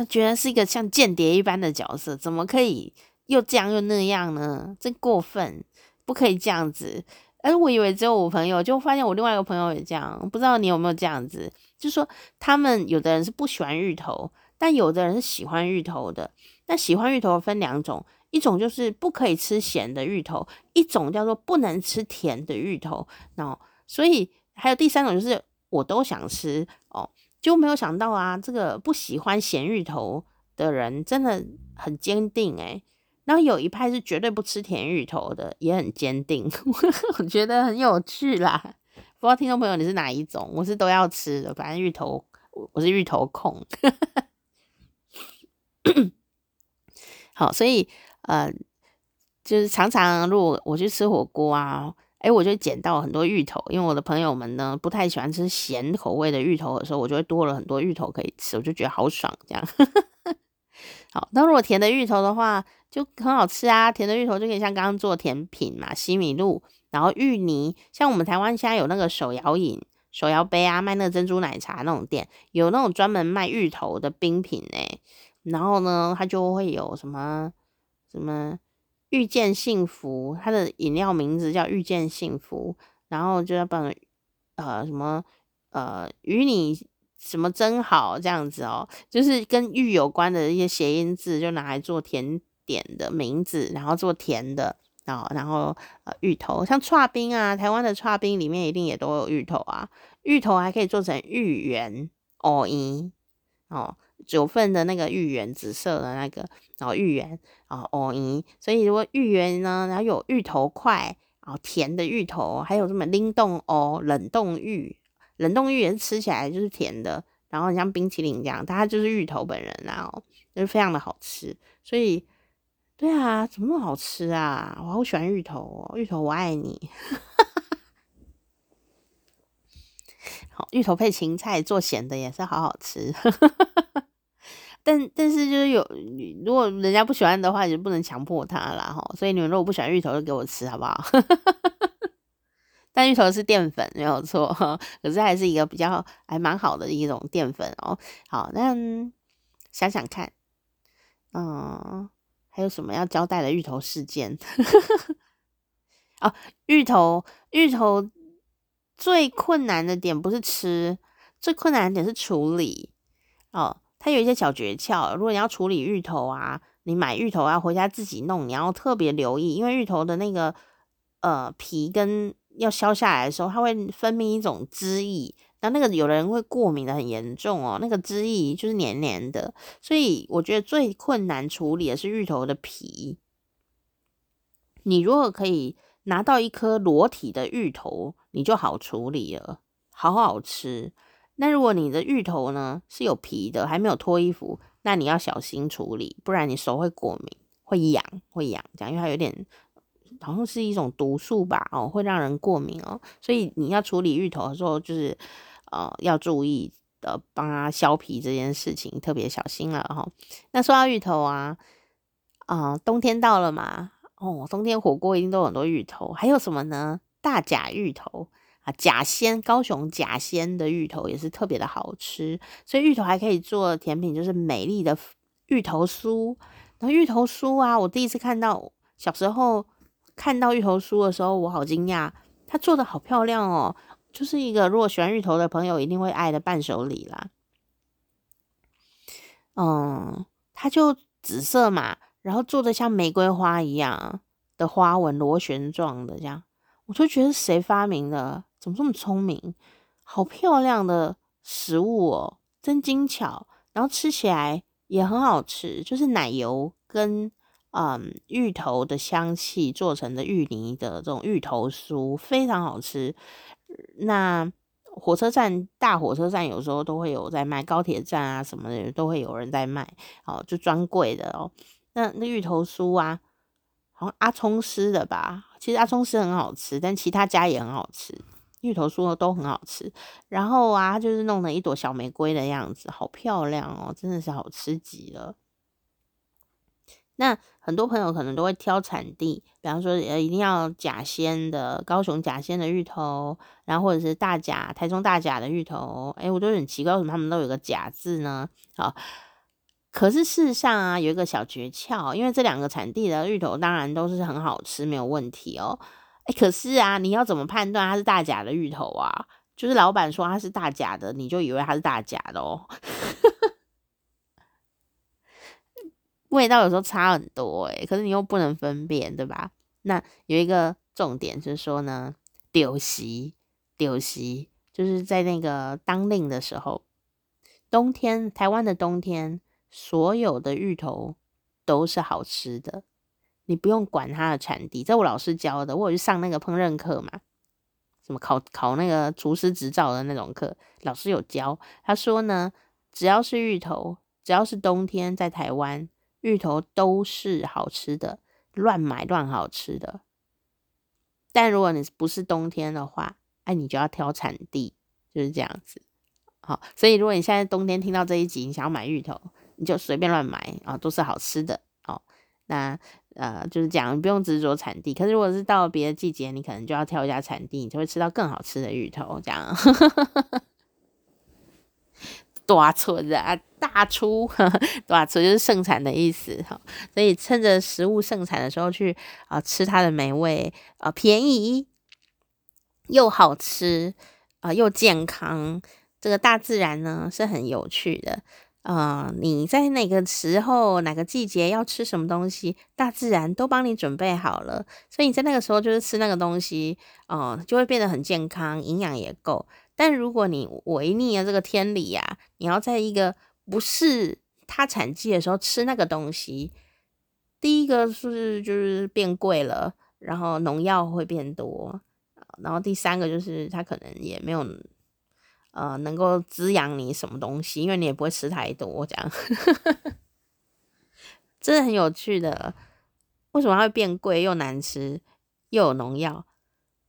他觉得是一个像间谍一般的角色，怎么可以又这样又那样呢？真过分，不可以这样子。而我以为只有我朋友，就发现我另外一个朋友也这样。不知道你有没有这样子？就说，他们有的人是不喜欢芋头，但有的人是喜欢芋头的。那喜欢芋头分两种，一种就是不可以吃咸的芋头，一种叫做不能吃甜的芋头。然后，所以还有第三种就是我都想吃哦。就没有想到啊，这个不喜欢咸芋头的人真的很坚定诶，然后有一派是绝对不吃甜芋头的，也很坚定，我觉得很有趣啦。不知道听众朋友你是哪一种？我是都要吃的，反正芋头我是芋头控。好，所以呃，就是常常如果我去吃火锅啊。哎，我就捡到很多芋头，因为我的朋友们呢不太喜欢吃咸口味的芋头的时候，我就会多了很多芋头可以吃，我就觉得好爽这样。好，那如果甜的芋头的话，就很好吃啊。甜的芋头就可以像刚刚做甜品嘛，西米露，然后芋泥，像我们台湾现在有那个手摇饮、手摇杯啊，卖那个珍珠奶茶那种店，有那种专门卖芋头的冰品哎。然后呢，它就会有什么什么。遇见幸福，它的饮料名字叫遇见幸福，然后就要帮呃什么呃与你什么真好这样子哦，就是跟玉有关的一些谐音字，就拿来做甜点的名字，然后做甜的，哦然后呃芋头，像剉冰啊，台湾的剉冰里面一定也都有芋头啊，芋头还可以做成芋圆哦咦哦。九份的那个芋圆，紫色的那个，然后芋圆啊，哦咦，所以如果芋圆呢，然后有芋头块，然后，甜的芋头，还有什么冷冻哦，冷冻芋，冷冻芋也是吃起来就是甜的，然后你像冰淇淋这样，它就是芋头本人啊，哦，就是非常的好吃，所以对啊，怎么那么好吃啊？我好喜欢芋头哦，芋头我爱你。好，芋头配芹菜做咸的也是好好吃。但但是就是有，如果人家不喜欢的话，就不能强迫他啦哈。所以你们如果不喜欢芋头，就给我吃好不好？但芋头是淀粉，没有错，可是还是一个比较还蛮好的一种淀粉哦。好，那想想看，嗯，还有什么要交代的芋头事件？哦，芋头，芋头最困难的点不是吃，最困难的点是处理哦。它有一些小诀窍，如果你要处理芋头啊，你买芋头要回家自己弄，你要特别留意，因为芋头的那个呃皮跟要削下来的时候，它会分泌一种汁液，那那个有的人会过敏的很严重哦，那个汁液就是黏黏的，所以我觉得最困难处理的是芋头的皮。你如果可以拿到一颗裸体的芋头，你就好处理了，好好吃。那如果你的芋头呢是有皮的，还没有脱衣服，那你要小心处理，不然你手会过敏，会痒，会痒，这样，因为它有点好像是一种毒素吧，哦，会让人过敏哦，所以你要处理芋头的时候，就是呃要注意的，帮它削皮这件事情特别小心了哈、那说到芋头啊，啊、冬天到了嘛，哦，冬天火锅一定都很多芋头，还有什么呢？大甲芋头。啊，甲仙，高雄甲仙的芋头也是特别的好吃，所以芋头还可以做甜品，就是美丽的芋头酥。然后芋头酥啊，我第一次看到，小时候看到芋头酥的时候，我好惊讶，它做的好漂亮哦，就是一个如果喜欢芋头的朋友一定会爱的伴手礼啦。嗯，它就紫色嘛，然后做的像玫瑰花一样的花纹，螺旋状的这样，我就觉得谁发明的？怎么这么聪明？好漂亮的食物哦，真精巧。然后吃起来也很好吃，就是奶油跟嗯芋头的香气做成的芋泥的这种芋头酥，非常好吃。那火车站、大火车站有时候都会有在卖，高铁站啊什么的都会有人在卖，哦，就专柜的哦。那那芋头酥啊，好像阿聪师的吧？其实阿聪师很好吃，但其他家也很好吃。芋头酥都很好吃，然后啊，就是弄了一朵小玫瑰的样子，好漂亮哦，真的是好吃极了。那很多朋友可能都会挑产地，比方说呃，一定要甲仙的高雄甲仙的芋头，然后或者是大甲台中大甲的芋头，哎，我都很奇怪，为什么他们都有个甲字呢？好，可是事实上啊，有一个小诀窍，因为这两个产地的芋头当然都是很好吃，没有问题哦。可是啊，你要怎么判断它是大假的芋头啊？就是老板说它是大假的，你就以为它是大假的哦。味道有时候差很多诶，可是你又不能分辨，对吧？那有一个重点就是说呢，丢席丢席，就是在那个当令的时候，冬天台湾的冬天，所有的芋头都是好吃的。你不用管它的产地，这我老师教的。我有去上那个烹饪课嘛，什么考考那个厨师执照的那种课，老师有教。他说呢，只要是芋头，只要是冬天在台湾，芋头都是好吃的，乱买乱好吃的。但如果你不是冬天的话，哎，你就要挑产地，就是这样子。好，所以如果你现在冬天听到这一集，你想要买芋头，你就随便乱买啊，都是好吃的。哦，那。呃，就是讲不用执着产地，可是如果是到别的季节，你可能就要挑一下产地，你就会吃到更好吃的芋头。这样，大出啊，大出，大出就是盛产的意思哈。所以趁着食物盛产的时候去啊、吃它的美味啊、便宜又好吃啊、又健康。这个大自然呢是很有趣的。啊、你在哪个时候、哪个季节要吃什么东西，大自然都帮你准备好了，所以你在那个时候就是吃那个东西，哦、就会变得很健康，营养也够。但如果你违逆了这个天理呀、啊，你要在一个不是它产季的时候吃那个东西，第一个是就是变贵了，然后农药会变多，然后第三个就是它可能也没有。呃，能够滋养你什么东西？因为你也不会吃太多，这样，真的很有趣的。为什么它会变贵又难吃又有农药？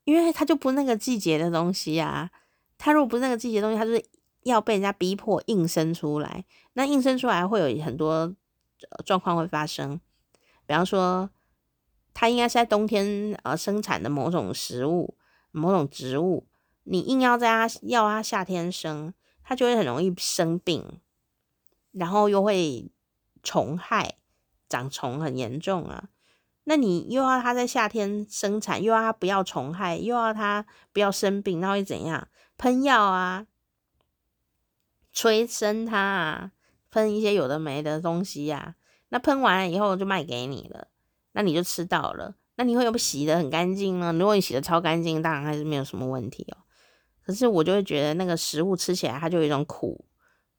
因为它就不那个季节的东西啊。它如果不是那个季节的东西，它就是要被人家逼迫硬生出来。那硬生出来会有很多状况会发生，比方说，它应该是在冬天呃生产的某种食物、某种植物，你硬要在他要他夏天生，他就会很容易生病，然后又会虫害，长虫很严重啊。那你又要它在夏天生产，又要它不要虫害，又要它不要生病，那会怎样？喷药啊，催生它啊，喷一些有的没的东西呀、啊。那喷完了以后就卖给你了，那你就吃到了。那你会有不洗的很干净呢？如果你洗的超干净，当然还是没有什么问题哦。可是我就会觉得那个食物吃起来它就有一种苦。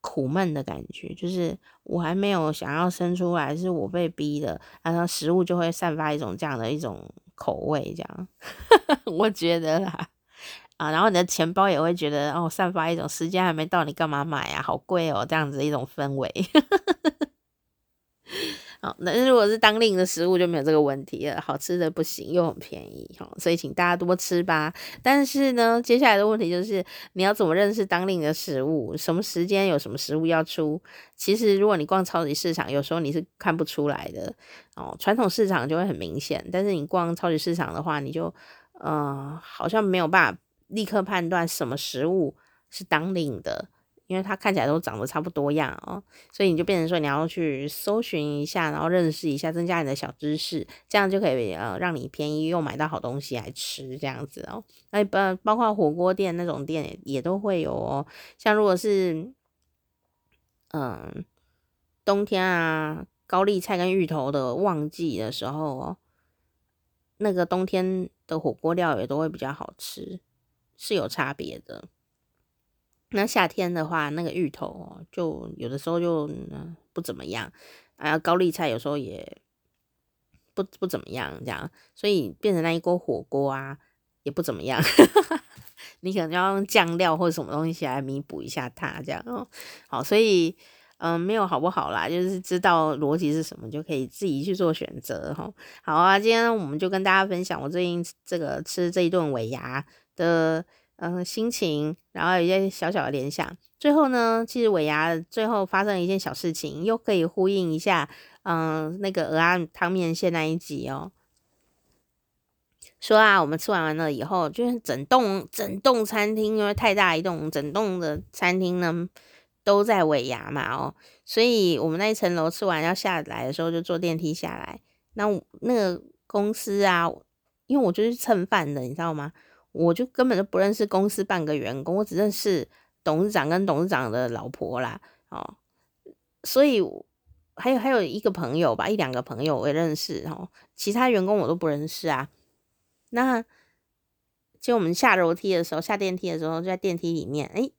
苦闷的感觉，就是我还没有想要生出来，是我被逼的，然后食物就会散发一种这样的一种口味，这样，我觉得啦，啊，然后你的钱包也会觉得，哦，散发一种时间还没到，你干嘛买啊？好贵哦，这样子一种氛围。好，那如果是当令的食物就没有这个问题了，好吃的不行，又很便宜，好，所以请大家多吃吧。但是呢，接下来的问题就是你要怎么认识当令的食物？什么时间有什么食物要出？其实如果你逛超级市场，有时候你是看不出来的哦。传统市场就会很明显，但是你逛超级市场的话，你就呃好像没有办法立刻判断什么食物是当令的。因为它看起来都长得差不多样哦，所以你就变成说你要去搜寻一下，然后认识一下，增加你的小知识，这样就可以呃让你便宜又买到好东西来吃这样子哦。那包包括火锅店那种店也都会有哦。像如果是嗯冬天啊高丽菜跟芋头的旺季的时候哦，那个冬天的火锅料也都会比较好吃，是有差别的。那夏天的话，那个芋头哦，就有的时候就不怎么样，啊，高丽菜有时候也不不怎么样，这样，所以变成那一锅火锅啊，也不怎么样。你可能要用酱料或者什么东西来弥补一下它，这样哦。好，所以嗯，没有好不好啦，就是知道逻辑是什么，就可以自己去做选择哈。好啊，今天我们就跟大家分享我最近这个吃这一顿尾牙的。嗯，心情，然后有一些小小的联想。最后呢，其实尾牙最后发生了一件小事情，又可以呼应一下，嗯，那个蚵仔汤面线那一集哦。说啊，我们吃完完了以后，就是整栋整栋餐厅，因为太大一栋，整栋的餐厅呢都在尾牙嘛哦，所以我们那一层楼吃完要下来的时候，就坐电梯下来。那那个公司啊，因为我就是蹭饭的，你知道吗？我就根本就不认识公司半个员工，我只认识董事长跟董事长的老婆啦，哦，所以还有还有一个朋友吧，一两个朋友我也认识哦，其他员工我都不认识啊。那就我们下楼梯的时候，下电梯的时候就在电梯里面，哎，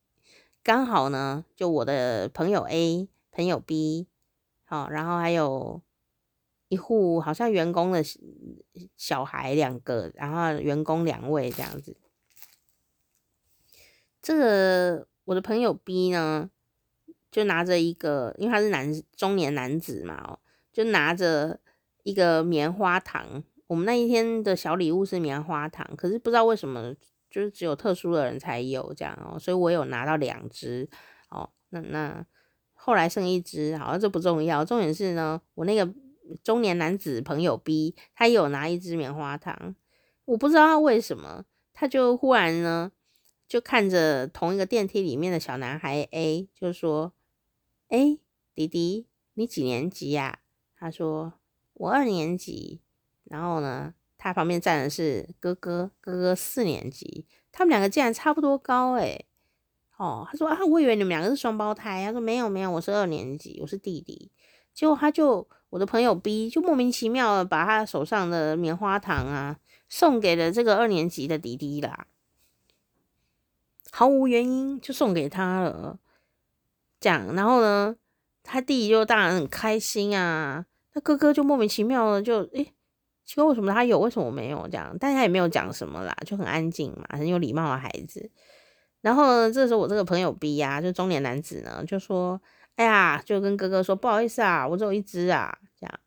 刚好呢，就我的朋友 A、朋友 B，好，然后还有。一户好像员工的小孩两个，然后员工两位这样子。这个我的朋友 B 呢，就拿着一个，因为他是男中年男子嘛，哦，就拿着一个棉花糖。我们那一天的小礼物是棉花糖，可是不知道为什么，就是只有特殊的人才有这样哦，所以我有拿到两只哦。那那后来剩一只，好像这不重要，重点是呢，我那个。中年男子朋友 B，他有拿一支棉花糖，我不知道他为什么，他就忽然呢，就看着同一个电梯里面的小男孩 A，就说：“哎，弟弟，你几年级呀？”他说：“我二年级。”然后呢，他旁边站的是哥哥，哥哥四年级，他们两个竟然差不多高诶。哦，他说啊，我以为你们两个是双胞胎。他说没有没有，我是二年级，我是弟弟。结果他就。我的朋友 B 就莫名其妙的把他手上的棉花糖啊送给了这个二年级的弟弟啦，毫无原因就送给他了。这样，然后呢，他弟弟就当然很开心啊。他哥哥就莫名其妙的就诶，奇怪为什么他有，为什么我没有？这样，但他也没有讲什么啦，就很安静嘛，很有礼貌的孩子。然后呢，这时候我这个朋友 B 呀、啊，就中年男子呢，就说。哎呀，就跟哥哥说不好意思啊，我只有一只啊，这样。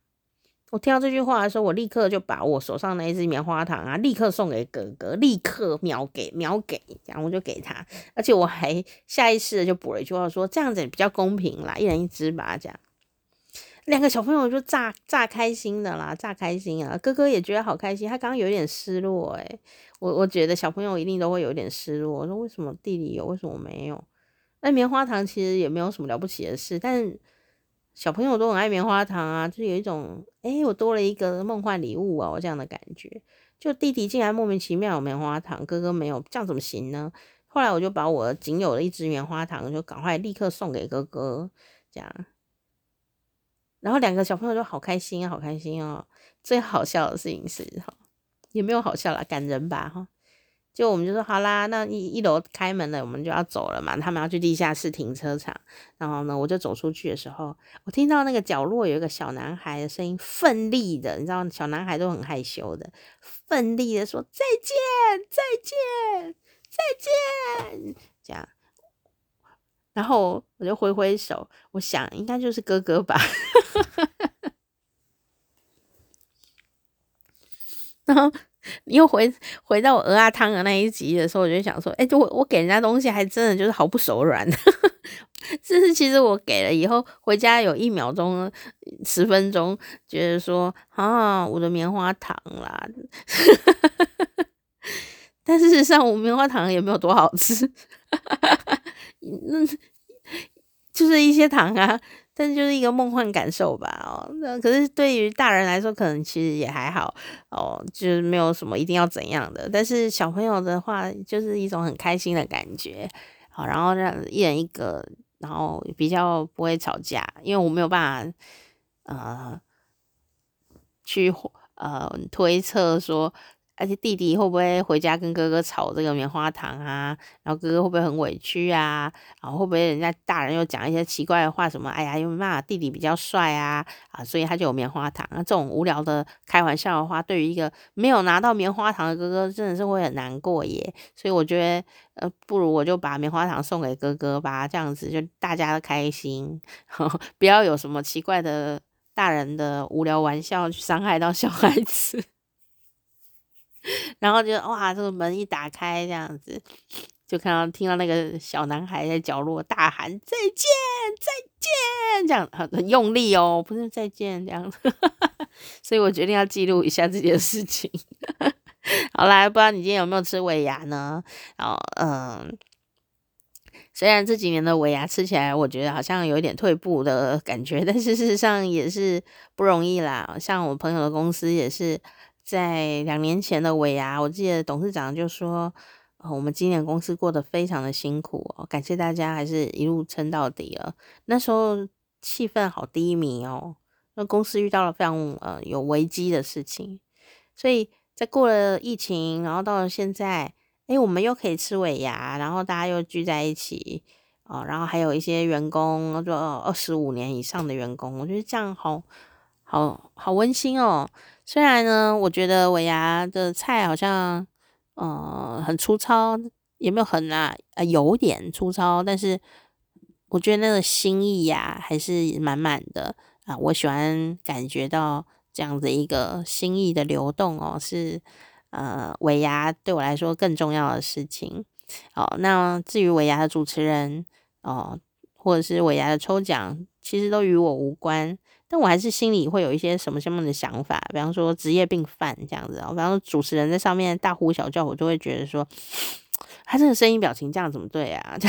我听到这句话的时候，我立刻就把我手上那一支棉花糖啊，立刻送给哥哥，立刻秒给秒给，这样我就给他，而且我还下意识的就补了一句话说，这样子比较公平啦，一人一支吧，这样。两个小朋友就炸炸开心的啦，炸开心啊！哥哥也觉得好开心，他刚刚有点失落诶，我我觉得小朋友一定都会有点失落，我说为什么弟弟有，为什么我没有？那棉花糖其实也没有什么了不起的事，但小朋友都很爱棉花糖啊，就有一种诶，我多了一个梦幻礼物啊，我这样的感觉。就弟弟竟然莫名其妙有棉花糖，哥哥没有，这样怎么行呢？后来我就把我仅有的一支棉花糖，就赶快立刻送给哥哥，这样。然后两个小朋友就好开心啊，好开心哦！最好笑的事情是哈，也没有好笑啦，感人吧哈。就我们就说好啦，那一一楼开门了，我们就要走了嘛。他们要去地下室停车场，然后呢，我就走出去的时候，我听到那个角落有一个小男孩的声音，奋力的，你知道，小男孩都很害羞的，奋力的说再见，再见，再见，这样。然后我就挥挥手，我想应该就是哥哥吧。然后又回回到我蚵仔汤的那一集的时候，我就想说，哎，我我给人家东西还真的就是毫不手软。这是其实我给了以后回家有一秒钟、十分钟，觉得说啊，我的棉花糖啦。但事实上，我棉花糖也没有多好吃。那 就是一些糖啊，但是就是一个梦幻感受吧。哦，那可是对于大人来说，可能其实也还好哦，就是没有什么一定要怎样的。但是小朋友的话，就是一种很开心的感觉。好，然后让一人一个，然后比较不会吵架，因为我没有办法呃去呃推测说。而且弟弟会不会回家跟哥哥吵这个棉花糖啊？然后哥哥会不会很委屈啊？然后会不会人家大人又讲一些奇怪的话？什么？哎呀，因为嘛，弟弟比较帅啊，啊，所以他就有棉花糖。那这种无聊的开玩笑的话，对于一个没有拿到棉花糖的哥哥，真的是会很难过耶。所以我觉得，呃，不如我就把棉花糖送给哥哥吧，这样子就大家都开心，呵呵，不要有什么奇怪的大人的无聊玩笑去伤害到小孩子。然后就哇，这个门一打开，这样子就看到听到那个小男孩在角落大喊再见再见，这样很很用力哦，不是再见这样子，所以我决定要记录一下这件事情。好啦，不知道你今天有没有吃尾牙呢？然后嗯，虽然这几年的尾牙吃起来，我觉得好像有一点退步的感觉，但是事实上也是不容易啦。像我朋友的公司也是。在两年前的尾牙，我记得董事长就说：“哦，我们今年公司过得非常的辛苦哦，感谢大家还是一路撑到底了。那时候气氛好低迷哦，那公司遇到了非常呃有危机的事情，所以在过了疫情，然后到了现在，诶，我们又可以吃尾牙，然后大家又聚在一起哦，然后还有一些员工，就二十五年以上的员工，我觉得这样好好好温馨哦。”虽然呢，我觉得尾牙的菜好像，呃，很粗糙，也没有很啊，呃，有点粗糙，但是我觉得那个心意呀，还是满满的啊。我喜欢感觉到这样子一个心意的流动哦，是呃，尾牙对我来说更重要的事情。哦，那至于尾牙的主持人哦，或者是尾牙的抽奖，其实都与我无关。但我还是心里会有一些什么什么的想法，比方说职业病犯这样子啊，比方说主持人在上面大呼小叫，我就会觉得说，他这个声音表情这样怎么对啊？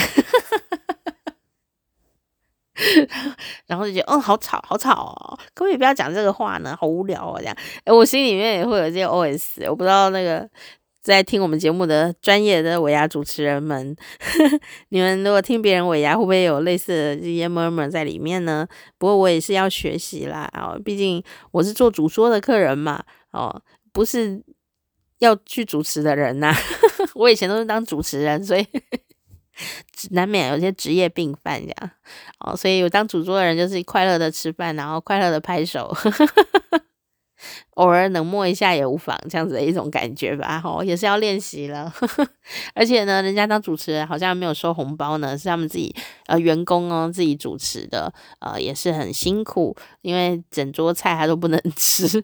然后就觉得，嗯，好吵，好吵哦，可不可以不要讲这个话呢？好无聊哦，这样，诶，我心里面也会有这些 OS，我不知道那个。在听我们节目的专业的尾牙主持人们，你们如果听别人尾牙，会不会有类似的这些 murmur 在里面呢？不过我也是要学习啦，哦，毕竟我是做主说的客人嘛，哦，不是要去主持的人呐。我以前都是当主持人，所以 难免有些职业病犯这样。哦，所以有当主桌的人就是快乐的吃饭，然后快乐的拍手。偶尔冷漠一下也无妨，这样子的一种感觉吧，吼，也是要练习了。而且呢，人家当主持人好像没有收红包呢，是他们自己呃员工哦自己主持的，呃也是很辛苦，因为整桌菜他都不能 吃。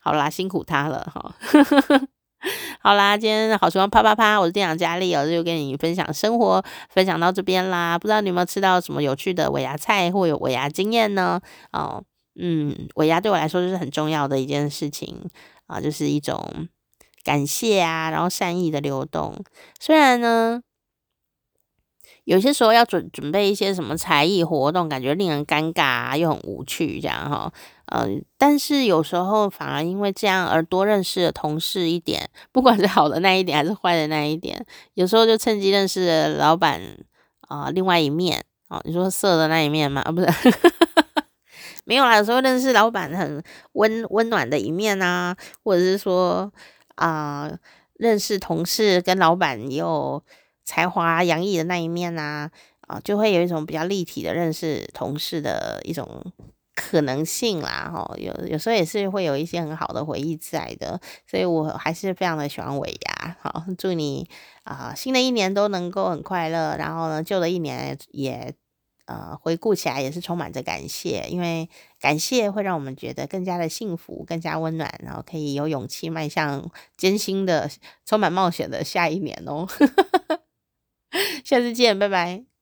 好啦，辛苦他了哈。好啦，今天好时光啪啪啪，我是店长佳丽，我就跟你分享生活，分享到这边啦。不知道你有没有吃到什么有趣的尾牙菜或有尾牙经验呢？哦。嗯，尾牙对我来说就是很重要的一件事情啊，就是一种感谢啊，然后善意的流动。虽然呢，有些时候要准准备一些什么才艺活动，感觉令人尴尬啊，又很无趣这样哈。呃，但是有时候反而因为这样而多认识了同事一点，不管是好的那一点还是坏的那一点，有时候就趁机认识了老板啊，另外一面哦，你说色的那一面吗？啊，不是。没有啦，有时候认识老板很温温暖的一面啊，或者是说啊、呃，认识同事跟老板也有才华洋溢的那一面啊，啊、就会有一种比较立体的认识同事的一种可能性啦。哈，有有时候也是会有一些很好的回忆在的，所以我还是非常的喜欢尾牙。好，祝你啊、新的一年都能够很快乐，然后呢，旧的一年也。呃，回顾起来也是充满着感谢，因为感谢会让我们觉得更加的幸福，更加温暖，然后可以有勇气迈向艰辛的、充满冒险的下一年哦。下次见，拜拜。